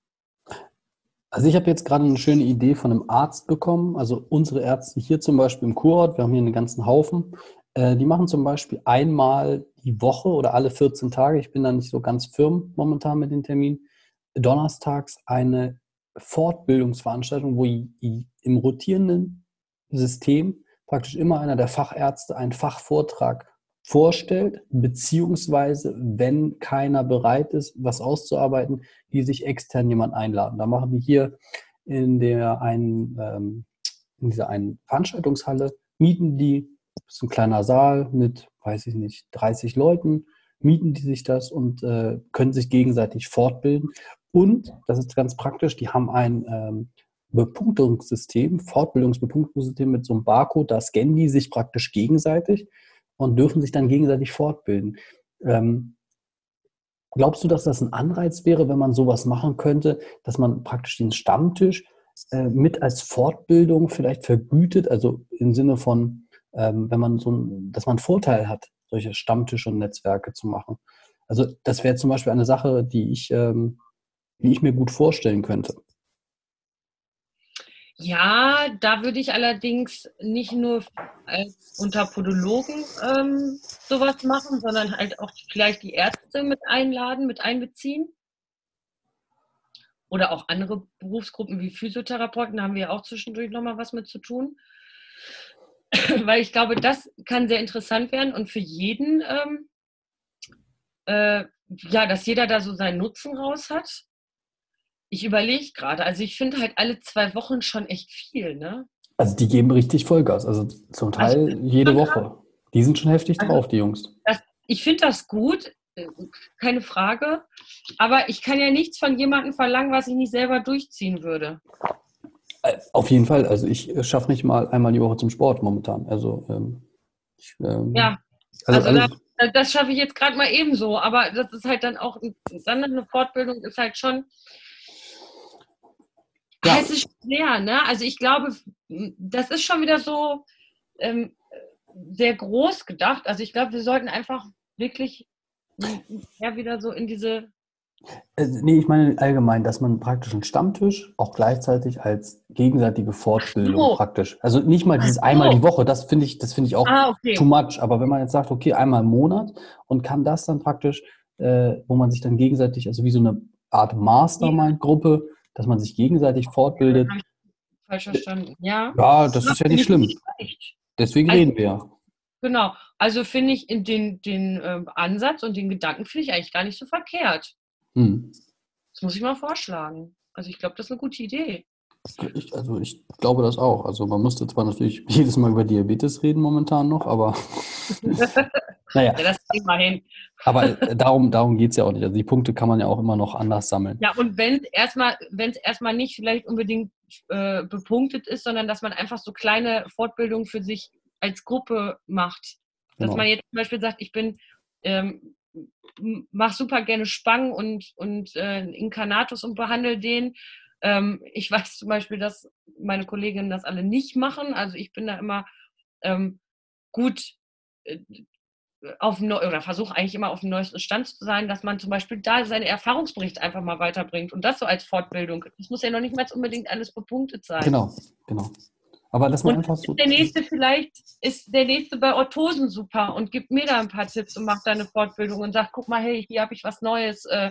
Also ich habe jetzt gerade eine schöne Idee von einem Arzt bekommen. Also unsere Ärzte hier zum Beispiel im Kurort, wir haben hier einen ganzen Haufen, äh, die machen zum Beispiel einmal die Woche oder alle 14 Tage, ich bin da nicht so ganz firm momentan mit den Terminen, donnerstags eine Fortbildungsveranstaltung, wo im rotierenden System praktisch immer einer der Fachärzte einen Fachvortrag vorstellt, beziehungsweise wenn keiner bereit ist, was auszuarbeiten, die sich extern jemand einladen. Da machen die hier in der einen, ähm, in dieser einen Veranstaltungshalle, mieten die, das ist ein kleiner Saal mit, weiß ich nicht, 30 Leuten, mieten die sich das und äh, können sich gegenseitig fortbilden. Und, das ist ganz praktisch, die haben ein ähm, Bepunktungssystem, Fortbildungsbepunktungssystem mit so einem Barcode, da scannen die sich praktisch gegenseitig und dürfen sich dann gegenseitig fortbilden. Ähm, glaubst du, dass das ein Anreiz wäre, wenn man sowas machen könnte, dass man praktisch den Stammtisch äh, mit als Fortbildung vielleicht vergütet, also im Sinne von, ähm, wenn man so ein, dass man Vorteil hat, solche Stammtische und Netzwerke zu machen. Also das wäre zum Beispiel eine Sache, die ich, ähm, die ich mir gut vorstellen könnte. Ja, da würde ich allerdings nicht nur als unter Podologen ähm, sowas machen, sondern halt auch vielleicht die Ärzte mit einladen, mit einbeziehen. Oder auch andere Berufsgruppen wie Physiotherapeuten, da haben wir ja auch zwischendurch nochmal was mit zu tun. Weil ich glaube, das kann sehr interessant werden und für jeden, ähm, äh, ja, dass jeder da so seinen Nutzen raus hat. Ich überlege gerade, also ich finde halt alle zwei Wochen schon echt viel, ne? Also die geben richtig Vollgas, also zum Teil also, jede Woche. Die sind schon heftig also, drauf, die Jungs. Das, ich finde das gut, äh, keine Frage. Aber ich kann ja nichts von jemandem verlangen, was ich nicht selber durchziehen würde. Äh, auf jeden Fall. Also ich äh, schaffe nicht mal einmal die Woche zum Sport momentan. Also ähm, ich, ähm, ja, also, also das, das schaffe ich jetzt gerade mal ebenso. Aber das ist halt dann auch dann eine Fortbildung ist halt schon ja. Es ist schwer, ne? Also ich glaube, das ist schon wieder so ähm, sehr groß gedacht. Also ich glaube, wir sollten einfach wirklich ja wieder so in diese Äh, nee, ich meine allgemein, dass man praktisch einen Stammtisch auch gleichzeitig als gegenseitige Fortbildung so. praktisch. Also nicht mal dieses so. einmal die Woche, das finde ich, das finde ich auch Ah, okay. too much. Aber wenn man jetzt sagt, okay, einmal im Monat und kann das dann praktisch, äh, wo man sich dann gegenseitig, also wie so eine Art Mastermind-Gruppe, dass man sich gegenseitig fortbildet. Falsch verstanden. Ja. Ja, das ist ja nicht ich schlimm. nicht. Deswegen Also- reden wir ja. Genau. Also finde ich in den, den ähm, Ansatz und den Gedanken finde ich eigentlich gar nicht so verkehrt. Hm. Das muss ich mal vorschlagen. Also ich glaube, das ist eine gute Idee. Ich, also ich glaube das auch. Also man müsste zwar natürlich jedes Mal über Diabetes reden momentan noch, aber naja, Ja, das kriegen wir hin. aber äh, darum, darum geht es ja auch nicht. Also die Punkte kann man ja auch immer noch anders sammeln. Ja, und wenn es erstmal, wenn es erstmal nicht vielleicht unbedingt äh, bepunktet ist, sondern dass man einfach so kleine Fortbildungen für sich als Gruppe macht. Dass Genau. man jetzt zum Beispiel sagt, ich bin, ähm, mach super gerne Spangen und, und äh, Inkarnatus und behandle den. Ähm, ich weiß zum Beispiel, dass meine Kolleginnen das alle nicht machen. Also ich bin da immer ähm, gut äh, auf dem Neu- oder versuche eigentlich immer auf dem neuesten Stand zu sein, dass man zum Beispiel da seine Erfahrungsberichte einfach mal weiterbringt und das so als Fortbildung. Das muss ja noch nicht mal unbedingt alles bepunktet sein. Genau, genau. Aber dass man Und einfach so. der nächste vielleicht ist der nächste bei Orthosen super und gibt mir da ein paar Tipps und macht da eine Fortbildung und sagt, guck mal, hey, hier habe ich was Neues, äh,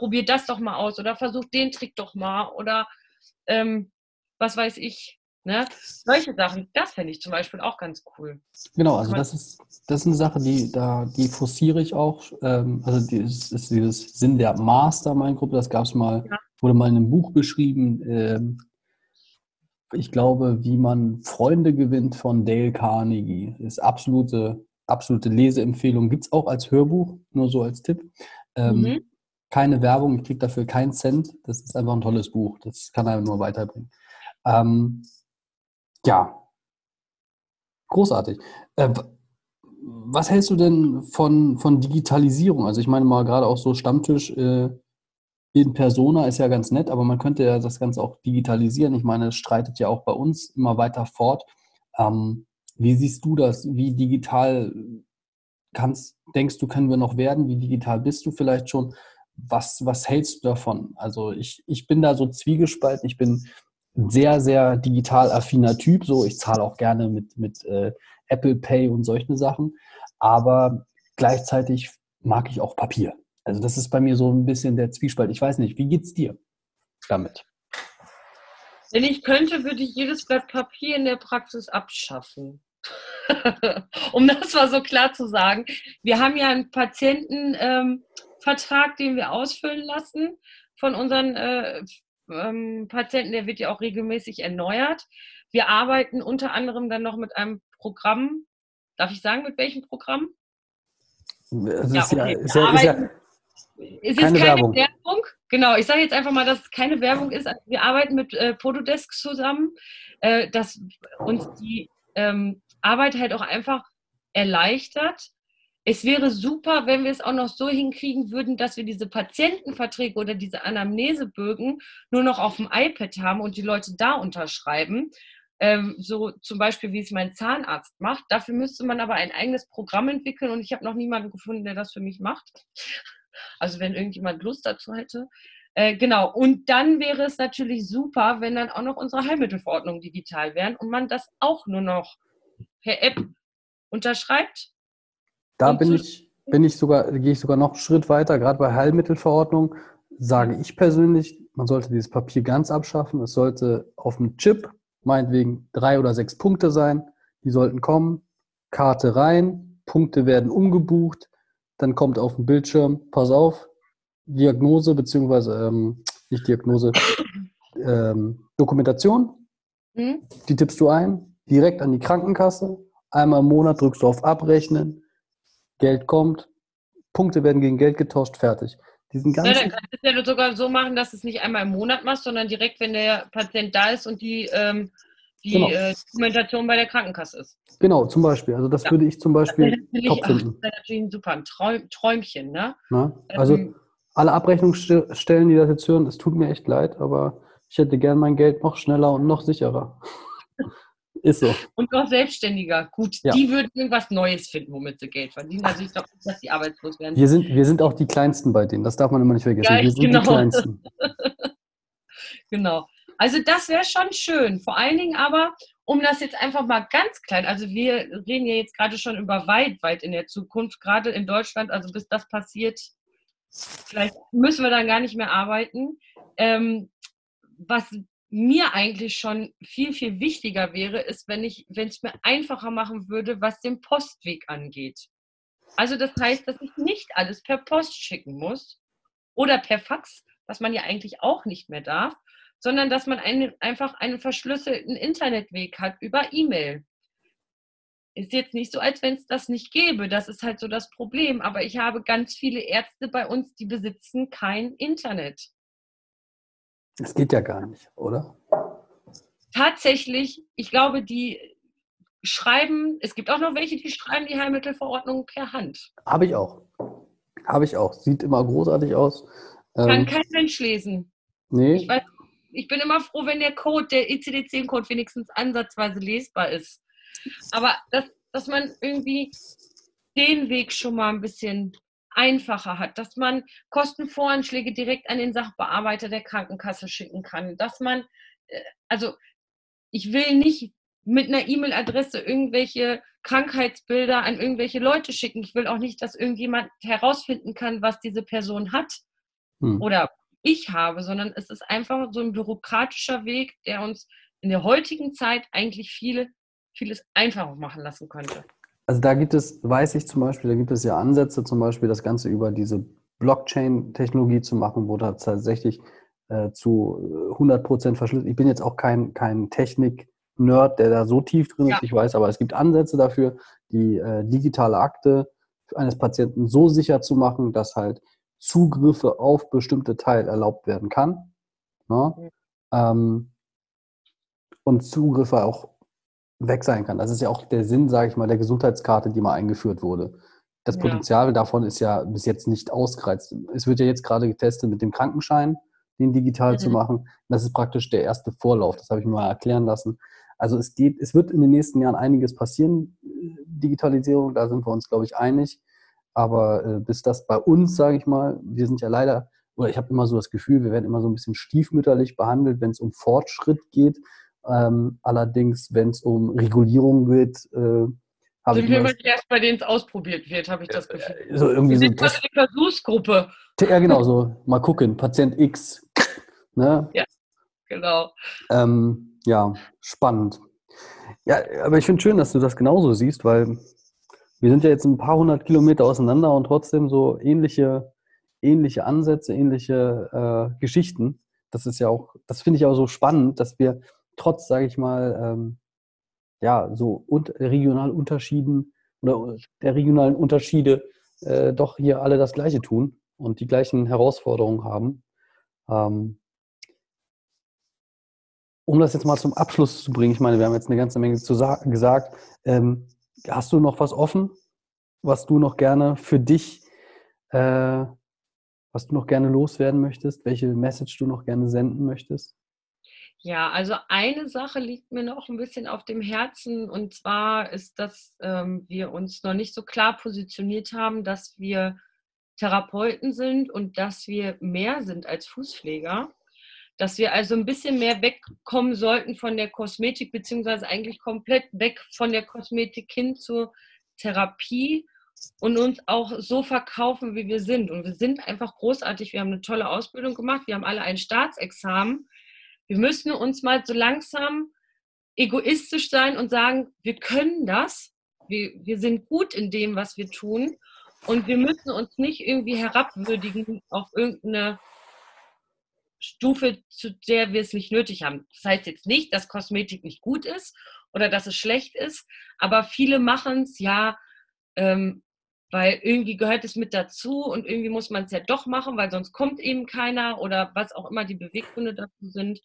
probier das doch mal aus oder versuch den Trick doch mal oder ähm, was weiß ich. Ne? Solche Sachen, das fände ich zum Beispiel auch ganz cool. Genau, also das ist, das ist eine Sache, die, da, die forciere ich auch. Ähm, also die, ist, ist dieses Sinn der Mastermind-Gruppe, das gab es mal, Ja. wurde mal in einem Buch beschrieben. Ähm, ich glaube, wie man Freunde gewinnt von Dale Carnegie. Ist absolute, absolute Leseempfehlung. Gibt es auch als Hörbuch, nur so als Tipp. Ähm, Mhm. Keine Werbung, ich kriege dafür keinen Cent. Das ist einfach ein tolles Buch. Das kann einem nur weiterbringen. Ähm, ja, großartig. Äh, was hältst du denn von, von Digitalisierung? Also ich meine mal gerade auch so Stammtisch äh, in Persona ist ja ganz nett, aber man könnte ja das Ganze auch digitalisieren. Ich meine, es streitet ja auch bei uns immer weiter fort. Ähm, wie siehst du das? Wie digital kannst, denkst du, können wir noch werden? Wie digital bist du vielleicht schon? Was, was hältst du davon? Also ich, ich bin da so zwiegespalten. Ich bin ein sehr, sehr digital affiner Typ. So, ich zahle auch gerne mit, mit äh, Apple Pay und solche Sachen. Aber gleichzeitig mag ich auch Papier. Also das ist bei mir so ein bisschen der Zwiespalt. Ich weiß nicht, wie geht's dir damit? Wenn ich könnte, würde ich jedes Blatt Papier in der Praxis abschaffen. um das mal so klar zu sagen. Wir haben ja einen Patientenvertrag, den wir ausfüllen lassen von unseren äh, ähm, Patienten. Der wird ja auch regelmäßig erneuert. Wir arbeiten unter anderem dann noch mit einem Programm. Darf ich sagen, mit welchem Programm? Es Ja, ist ja, okay. ist ja, ist ja, Es ist Keine keine Werbung. Werbung. Genau, ich sage jetzt einfach mal, dass es keine Werbung ist. Also wir arbeiten mit äh, Pododesk zusammen, äh, dass uns die ähm, Arbeit halt auch einfach erleichtert. Es wäre super, wenn wir es auch noch so hinkriegen würden, dass wir diese Patientenverträge oder diese Anamnesebögen nur noch auf dem iPad haben und die Leute da unterschreiben. Ähm, so zum Beispiel, wie es mein Zahnarzt macht. Dafür müsste man aber ein eigenes Programm entwickeln und ich habe noch niemanden gefunden, der das für mich macht. Also wenn irgendjemand Lust dazu hätte. Äh, genau, und dann wäre es natürlich super, wenn dann auch noch unsere Heilmittelverordnungen digital wären und man das auch nur noch per App unterschreibt. Da bin ich, bin ich sogar, gehe ich sogar noch einen Schritt weiter. Gerade bei Heilmittelverordnung sage ich persönlich, man sollte dieses Papier ganz abschaffen. Es sollte auf dem Chip, meinetwegen drei oder sechs Punkte sein. Die sollten kommen, Karte rein, Punkte werden umgebucht, dann kommt auf dem Bildschirm, pass auf, Diagnose beziehungsweise ähm, nicht Diagnose, ähm, Dokumentation, Hm? die tippst du ein, direkt an die Krankenkasse. Einmal im Monat drückst du auf Abrechnen, Geld kommt, Punkte werden gegen Geld getauscht, fertig. Diesen Ja, ganzen, dann kannst du es ja sogar so machen, dass du es nicht einmal im Monat machst, sondern direkt, wenn der Patient da ist und die, ähm, die Genau. äh, Dokumentation bei der Krankenkasse ist. genau, zum Beispiel. Also das Ja. würde ich zum Das Beispiel natürlich, top ach, das finden. wäre natürlich ein super ein Träum, Träumchen, ne? Ne? Also Ähm, alle Abrechnungsstellen, die das jetzt hören, es tut mir echt leid, aber ich hätte gern mein Geld noch schneller und noch sicherer. Ist so. Und noch Selbstständiger. Gut, ja. die würden irgendwas Neues finden, womit sie Geld verdienen. Also ich glaube nicht, dass die arbeitslos werden. Wir sind, wir sind auch die Kleinsten bei denen. Das darf man immer nicht vergessen. Ja, wir sind genau. die Kleinsten. genau. Also das wäre schon schön. Vor allen Dingen aber, um das jetzt einfach mal ganz klein, also wir reden ja jetzt gerade schon über weit, weit in der Zukunft, gerade in Deutschland, also bis das passiert, vielleicht müssen wir dann gar nicht mehr arbeiten. Ähm, was mir eigentlich schon viel, viel wichtiger wäre, ist, wenn ich, wenn es mir einfacher machen würde, was den Postweg angeht. Also das heißt, dass ich nicht alles per Post schicken muss oder per Fax, was man ja eigentlich auch nicht mehr darf, sondern dass man einen, einfach einen verschlüsselten Internetweg hat über E-Mail. Ist jetzt nicht so, als wenn es das nicht gäbe. Das ist halt so das Problem. Aber ich habe ganz viele Ärzte bei uns, die besitzen kein Internet. Das geht ja gar nicht, oder? Tatsächlich, ich glaube, die schreiben, es gibt auch noch welche, die schreiben die Heilmittelverordnung per Hand. Habe ich auch. Habe ich auch. Sieht immer großartig aus. Kann ähm, kein Mensch lesen. Nee. Ich, weiß, ich bin immer froh, wenn der Code, der ICD-10-Code wenigstens ansatzweise lesbar ist. Aber dass, dass man irgendwie den Weg schon mal ein bisschen einfacher hat, dass man Kostenvoranschläge direkt an den Sachbearbeiter der Krankenkasse schicken kann, dass man, äh, also ich will nicht mit einer E-Mail-Adresse irgendwelche Krankheitsbilder an irgendwelche Leute schicken. Ich will auch nicht, dass irgendjemand herausfinden kann, was diese Person hat hm. oder ich habe, sondern es ist einfach so ein bürokratischer Weg, der uns in der heutigen Zeit eigentlich viele, vieles einfacher machen lassen könnte. Also da gibt es, weiß ich zum Beispiel, da gibt es ja Ansätze, zum Beispiel das Ganze über diese Blockchain-Technologie zu machen, wo da tatsächlich äh, zu 100 Prozent verschlüsselt. Ich bin jetzt auch kein, kein Technik-Nerd, der da so tief drin ist, ja. ich weiß, aber es gibt Ansätze dafür, die äh, digitale Akte eines Patienten so sicher zu machen, dass halt Zugriffe auf bestimmte Teile erlaubt werden kann. Ne? Mhm. Ähm, und Zugriffe auch weg sein kann. Das ist ja auch der Sinn, sage ich mal, der Gesundheitskarte, die mal eingeführt wurde. Das ja. Potenzial davon ist ja bis jetzt nicht ausgereizt. Es wird ja jetzt gerade getestet mit dem Krankenschein, den digital mhm. zu machen. Das ist praktisch der erste Vorlauf. Das habe ich mir mal erklären lassen. Also es geht, es wird in den nächsten Jahren einiges passieren, Digitalisierung, da sind wir uns, glaube ich, einig. Aber äh, bis das bei uns, sage ich mal, wir sind ja leider, oder ich habe immer so das Gefühl, wir werden immer so ein bisschen stiefmütterlich behandelt, wenn es um Fortschritt geht. Ähm, allerdings, wenn es um Regulierung geht, äh, habe ich. Sind wir erst bei denen es ausprobiert wird, habe ich das äh, Gefühl. So irgendwie wir so sind das, die Versuchsgruppe. Ja, genau, so mal gucken, Patient X. Ne? Ja, genau. Ähm, ja, spannend. Ja, aber ich finde schön, dass du das genauso siehst, weil wir sind ja jetzt ein paar hundert Kilometer auseinander und trotzdem so ähnliche, ähnliche Ansätze, ähnliche äh, Geschichten. Das ist ja auch, das finde ich auch so spannend, dass wir trotz, sage ich mal, ähm, ja, so und regional Unterschieden oder der regionalen Unterschiede äh, doch hier alle das Gleiche tun und die gleichen Herausforderungen haben. Ähm, um das jetzt mal zum Abschluss zu bringen, ich meine, wir haben jetzt eine ganze Menge zu gesagt. Ähm, hast du noch was offen, was du noch gerne für dich, äh, was du noch gerne loswerden möchtest, welche Message du noch gerne senden möchtest? Ja, also eine Sache liegt mir noch ein bisschen auf dem Herzen und zwar ist, dass ähm, wir uns noch nicht so klar positioniert haben, dass wir Therapeuten sind und dass wir mehr sind als Fußpfleger. Dass wir also ein bisschen mehr wegkommen sollten von der Kosmetik, beziehungsweise eigentlich komplett weg von der Kosmetik hin zur Therapie und uns auch so verkaufen, wie wir sind. Und wir sind einfach großartig. Wir haben eine tolle Ausbildung gemacht. Wir haben alle ein Staatsexamen wir müssen uns mal so langsam egoistisch sein und sagen, wir können das, wir, wir sind gut in dem, was wir tun und wir müssen uns nicht irgendwie herabwürdigen auf irgendeine Stufe, zu der wir es nicht nötig haben. Das heißt jetzt nicht, dass Kosmetik nicht gut ist oder dass es schlecht ist, aber viele machen es ja, ähm, weil irgendwie gehört es mit dazu und irgendwie muss man es ja doch machen, weil sonst kommt eben keiner oder was auch immer die Beweggründe dazu sind.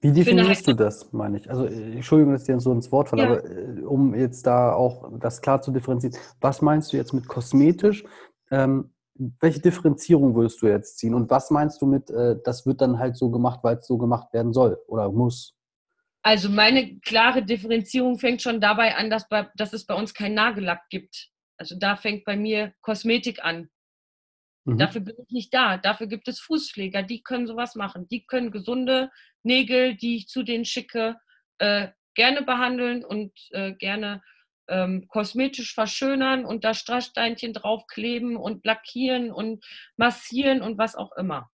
Wie definierst du das, meine ich? Also, Entschuldigung, dass ich dir so ins Wort falle, ja. aber äh, um jetzt da auch das klar zu differenzieren, was meinst du jetzt mit kosmetisch? Ähm, welche Differenzierung würdest du jetzt ziehen? Und was meinst du mit, äh, das wird dann halt so gemacht, weil es so gemacht werden soll oder muss? Also meine klare Differenzierung fängt schon dabei an, dass, bei, dass es bei uns keinen Nagellack gibt. Also da fängt bei mir Kosmetik an. Mhm. Dafür bin ich nicht da. Dafür gibt es Fußpfleger, die können sowas machen. Die können gesunde Nägel, die ich zu denen schicke, äh, gerne behandeln und äh, gerne ähm, kosmetisch verschönern und da Strasssteinchen draufkleben und lackieren und massieren und was auch immer.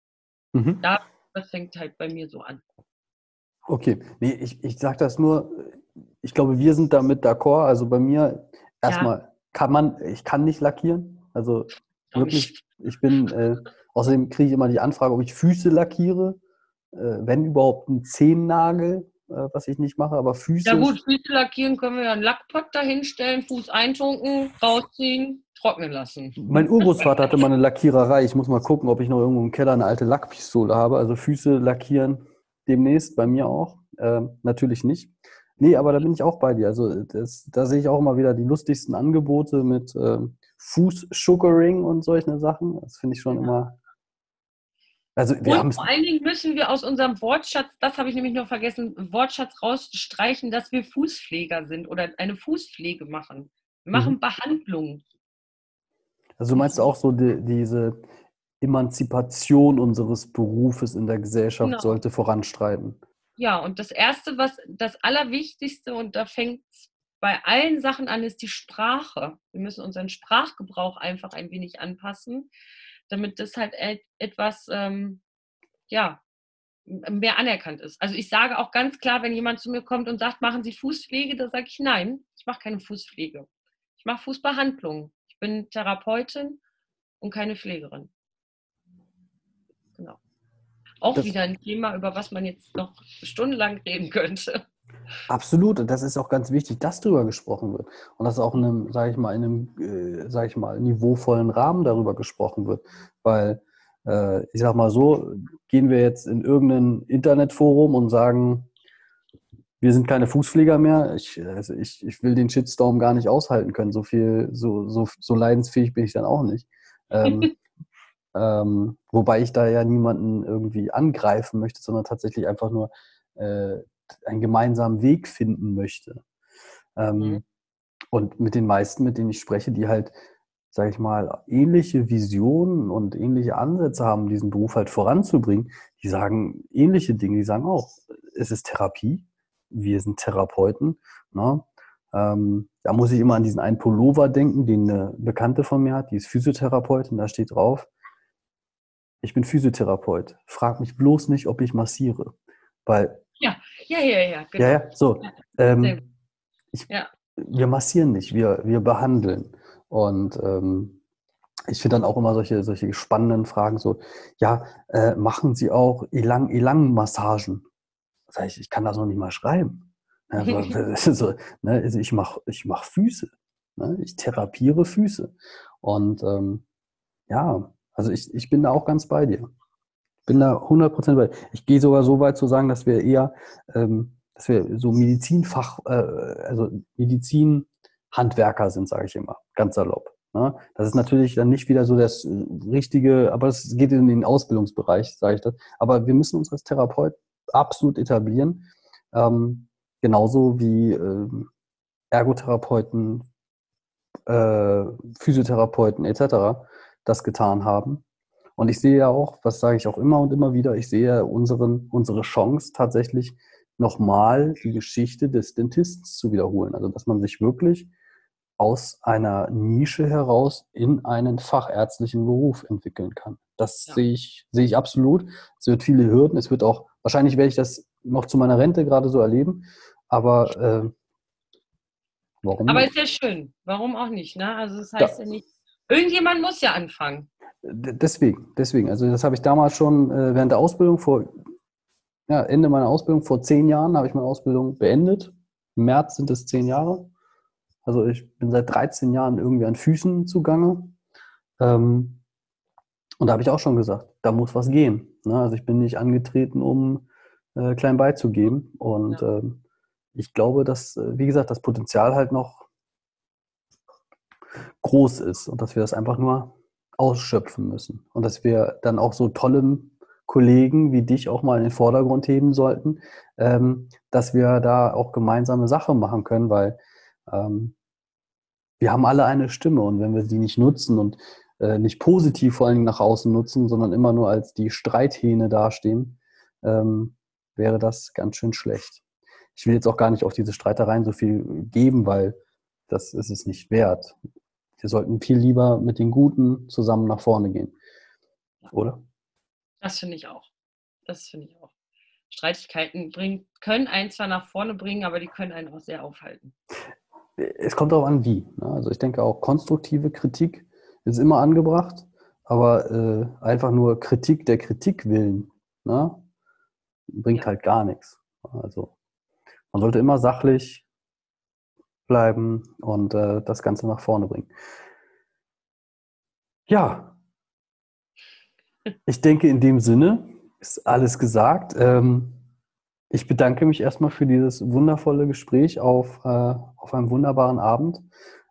Mhm. Da, das fängt halt bei mir so an. Okay, nee, ich, ich sage das nur, ich glaube, wir sind damit d'accord. Also bei mir erstmal. Kann man, ich kann nicht lackieren. Also wirklich, ich bin, äh, außerdem kriege ich immer die Anfrage, ob ich Füße lackiere, äh, wenn überhaupt ein Zehennagel, äh, was ich nicht mache, aber Füße. Ja gut, Füße lackieren können wir ja einen Lackpott dahinstellen, Fuß eintunken, rausziehen, trocknen lassen. Mein Urgroßvater hatte mal eine Lackiererei. Ich muss mal gucken, ob ich noch irgendwo im Keller eine alte Lackpistole habe. Also Füße lackieren demnächst, bei mir auch. Äh, natürlich nicht. Nee, aber da bin ich auch bei dir. Also das, da sehe ich auch immer wieder die lustigsten Angebote mit äh, Fußsugaring und solche Sachen. Das finde ich schon ja. immer. Also wir und vor allen Dingen müssen wir aus unserem Wortschatz, das habe ich nämlich noch vergessen, Wortschatz rausstreichen, dass wir Fußpfleger sind oder eine Fußpflege machen. Wir machen mhm. Behandlungen. Also du meinst auch so die, diese Emanzipation unseres Berufes in der Gesellschaft genau. sollte voranstreiten. Ja, und das Erste, was das Allerwichtigste, und da fängt es bei allen Sachen an, ist die Sprache. Wir müssen unseren Sprachgebrauch einfach ein wenig anpassen, damit das halt etwas, ähm, ja, mehr anerkannt ist. Also ich sage auch ganz klar, wenn jemand zu mir kommt und sagt, machen Sie Fußpflege, da sage ich nein, ich mache keine Fußpflege. Ich mache Fußbehandlung. Ich bin Therapeutin und keine Pflegerin. Auch das, wieder ein Thema, über was man jetzt noch stundenlang reden könnte. Absolut, und das ist auch ganz wichtig, dass darüber gesprochen wird. Und dass auch in einem, sage ich mal, in einem, äh, sage ich mal, niveauvollen Rahmen darüber gesprochen wird. Weil, äh, ich sag mal so, gehen wir jetzt in irgendein Internetforum und sagen, wir sind keine Fußpfleger mehr. Ich, also ich, ich will den Shitstorm gar nicht aushalten können. So viel, so, so, so leidensfähig bin ich dann auch nicht. Ähm, ähm, wobei ich da ja niemanden irgendwie angreifen möchte, sondern tatsächlich einfach nur äh, einen gemeinsamen Weg finden möchte. Ähm, mhm. Und mit den meisten, mit denen ich spreche, die halt, sage ich mal, ähnliche Visionen und ähnliche Ansätze haben, diesen Beruf halt voranzubringen, die sagen ähnliche Dinge. Die sagen auch, es ist Therapie, wir sind Therapeuten. Ne? Ähm, da muss ich immer an diesen einen Pullover denken, den eine Bekannte von mir hat, die ist Physiotherapeutin, da steht drauf, ich bin Physiotherapeut. Frag mich bloß nicht, ob ich massiere. Weil. Ja, ja, ja, ja. Genau. Ja, ja, so. Ähm, ich, ja. Wir massieren nicht, wir, wir behandeln. Und ähm, ich finde dann auch immer solche, solche spannenden Fragen so, ja, äh, machen Sie auch Elang-Massagen? Sag ich, ich kann das noch nicht mal schreiben. Also, so, ne, also ich mache ich mach Füße. Ne? Ich therapiere Füße. Und ähm, ja, also ich, ich bin da auch ganz bei dir. Bin da 100% bei dir. Ich gehe sogar so weit zu sagen, dass wir eher, ähm, dass wir so Medizinfach, äh, also Medizinhandwerker sind, sage ich immer, ganz salopp. Ne? Das ist natürlich dann nicht wieder so das richtige, aber es geht in den Ausbildungsbereich, sage ich das. Aber wir müssen uns als Therapeut absolut etablieren. Ähm, genauso wie äh, Ergotherapeuten, äh, Physiotherapeuten etc das getan haben. Und ich sehe ja auch, was sage ich auch immer und immer wieder, ich sehe unseren, unsere Chance tatsächlich nochmal die Geschichte des Dentisten zu wiederholen. Also dass man sich wirklich aus einer Nische heraus in einen fachärztlichen Beruf entwickeln kann. Das ja. sehe, ich, sehe ich absolut. Es wird viele Hürden. Es wird auch, wahrscheinlich werde ich das noch zu meiner Rente gerade so erleben. Aber äh, warum? Aber ist ja schön. Warum auch nicht? Ne? Also das heißt ja, ja nicht, Irgendjemand muss ja anfangen. Deswegen, deswegen. Also das habe ich damals schon äh, während der Ausbildung vor, ja, Ende meiner Ausbildung, vor zehn Jahren habe ich meine Ausbildung beendet. Im März sind es zehn Jahre. Also ich bin seit 13 Jahren irgendwie an Füßen zugange. Ähm, und da habe ich auch schon gesagt, da muss was gehen. Ne? Also ich bin nicht angetreten, um äh, klein beizugeben. Und ja. ähm, ich glaube, dass, äh, wie gesagt, das Potenzial halt noch groß ist und dass wir das einfach nur ausschöpfen müssen und dass wir dann auch so tolle Kollegen wie dich auch mal in den Vordergrund heben sollten, ähm, dass wir da auch gemeinsame Sache machen können, weil ähm, wir haben alle eine Stimme und wenn wir sie nicht nutzen und äh, nicht positiv vor allen Dingen nach außen nutzen, sondern immer nur als die Streithähne dastehen, ähm, wäre das ganz schön schlecht. Ich will jetzt auch gar nicht auf diese Streitereien so viel geben, weil das ist es nicht wert. Wir sollten viel lieber mit den Guten zusammen nach vorne gehen. Oder? Das finde ich auch. Das finde ich auch. Streitigkeiten bringen, können einen zwar nach vorne bringen, aber die können einen auch sehr aufhalten. Es kommt darauf an, wie. Ne? Also ich denke auch konstruktive Kritik ist immer angebracht, aber äh, einfach nur Kritik der Kritik willen ne? bringt ja. halt gar nichts. Also man sollte immer sachlich bleiben und äh, das Ganze nach vorne bringen. Ja, ich denke, in dem Sinne ist alles gesagt. Ähm, ich bedanke mich erstmal für dieses wundervolle Gespräch auf, äh, auf einem wunderbaren Abend.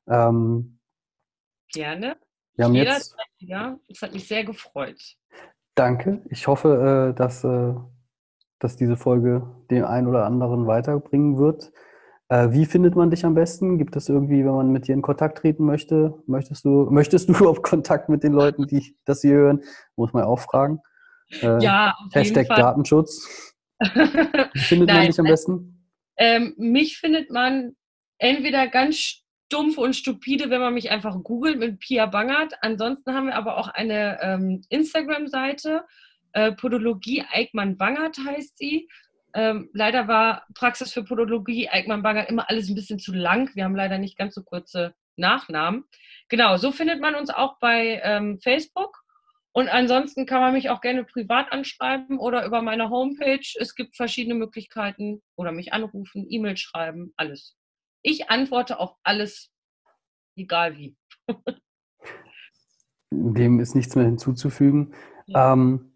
Ähm, Gerne. Wir haben Jeder jetzt, ja, es hat mich sehr gefreut. Danke. Ich hoffe, äh, dass, äh, dass diese Folge den einen oder anderen weiterbringen wird. Äh, wie findet man dich am besten? Gibt es irgendwie, wenn man mit dir in Kontakt treten möchte? Möchtest du, möchtest du überhaupt Kontakt mit den Leuten, die das hier hören? Muss man auch fragen. ja, auf Hashtag Datenschutz. Wie findet Nein, man dich am besten? Ähm, mich findet man entweder ganz stumpf und stupide, wenn man mich einfach googelt mit Pia Bangert. Ansonsten haben wir aber auch eine ähm, Instagram-Seite, äh, Podologie Eickmann Bangert heißt sie. Ähm, leider war Praxis für Podologie Eickmann Bangert immer alles ein bisschen zu lang. Wir haben leider nicht ganz so kurze Nachnamen. Genau, so findet man uns auch bei ähm, Facebook. Und ansonsten kann man mich auch gerne privat anschreiben oder über meine Homepage. Es gibt verschiedene Möglichkeiten oder mich anrufen, E-Mail schreiben, alles. Ich antworte auf alles, egal wie. Dem ist nichts mehr hinzuzufügen. Ja. Ähm,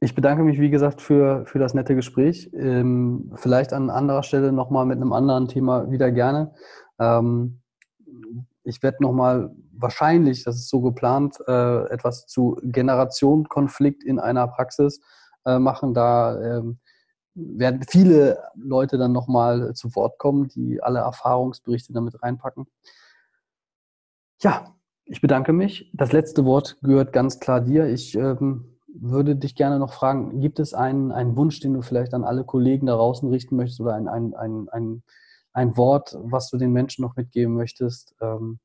ich bedanke mich, wie gesagt, für, für das nette Gespräch. Ähm, vielleicht an anderer Stelle nochmal mit einem anderen Thema wieder gerne. Ähm, ich werde nochmal wahrscheinlich, das ist so geplant, äh, etwas zu Generationenkonflikt in einer Praxis äh, machen. Da ähm, werden viele Leute dann nochmal zu Wort kommen, die alle Erfahrungsberichte damit reinpacken. Ja, ich bedanke mich. Das letzte Wort gehört ganz klar dir. Ich ähm, würde dich gerne noch fragen, gibt es einen, einen Wunsch, den du vielleicht an alle Kollegen da draußen richten möchtest oder ein, ein, ein, ein, ein Wort, was du den Menschen noch mitgeben möchtest? Ähm,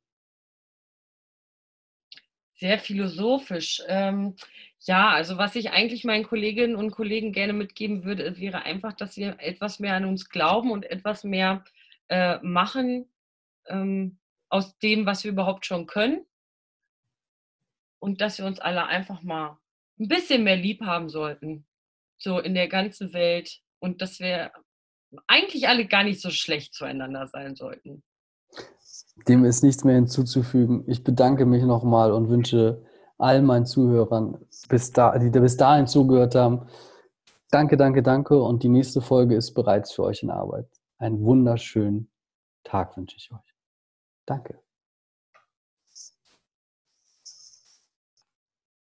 sehr philosophisch. Ähm, ja, also was ich eigentlich meinen Kolleginnen und Kollegen gerne mitgeben würde, wäre einfach, dass wir etwas mehr an uns glauben und etwas mehr äh, machen ähm, aus dem, was wir überhaupt schon können. Und dass wir uns alle einfach mal ein bisschen mehr lieb haben sollten. So in der ganzen Welt. Und dass wir eigentlich alle gar nicht so schlecht zueinander sein sollten. Dem ist nichts mehr hinzuzufügen. Ich bedanke mich nochmal und wünsche all meinen Zuhörern, bis da, die bis dahin zugehört haben, danke, danke, danke. Und die nächste Folge ist bereits für euch in Arbeit. Einen wunderschönen Tag wünsche ich euch. Danke.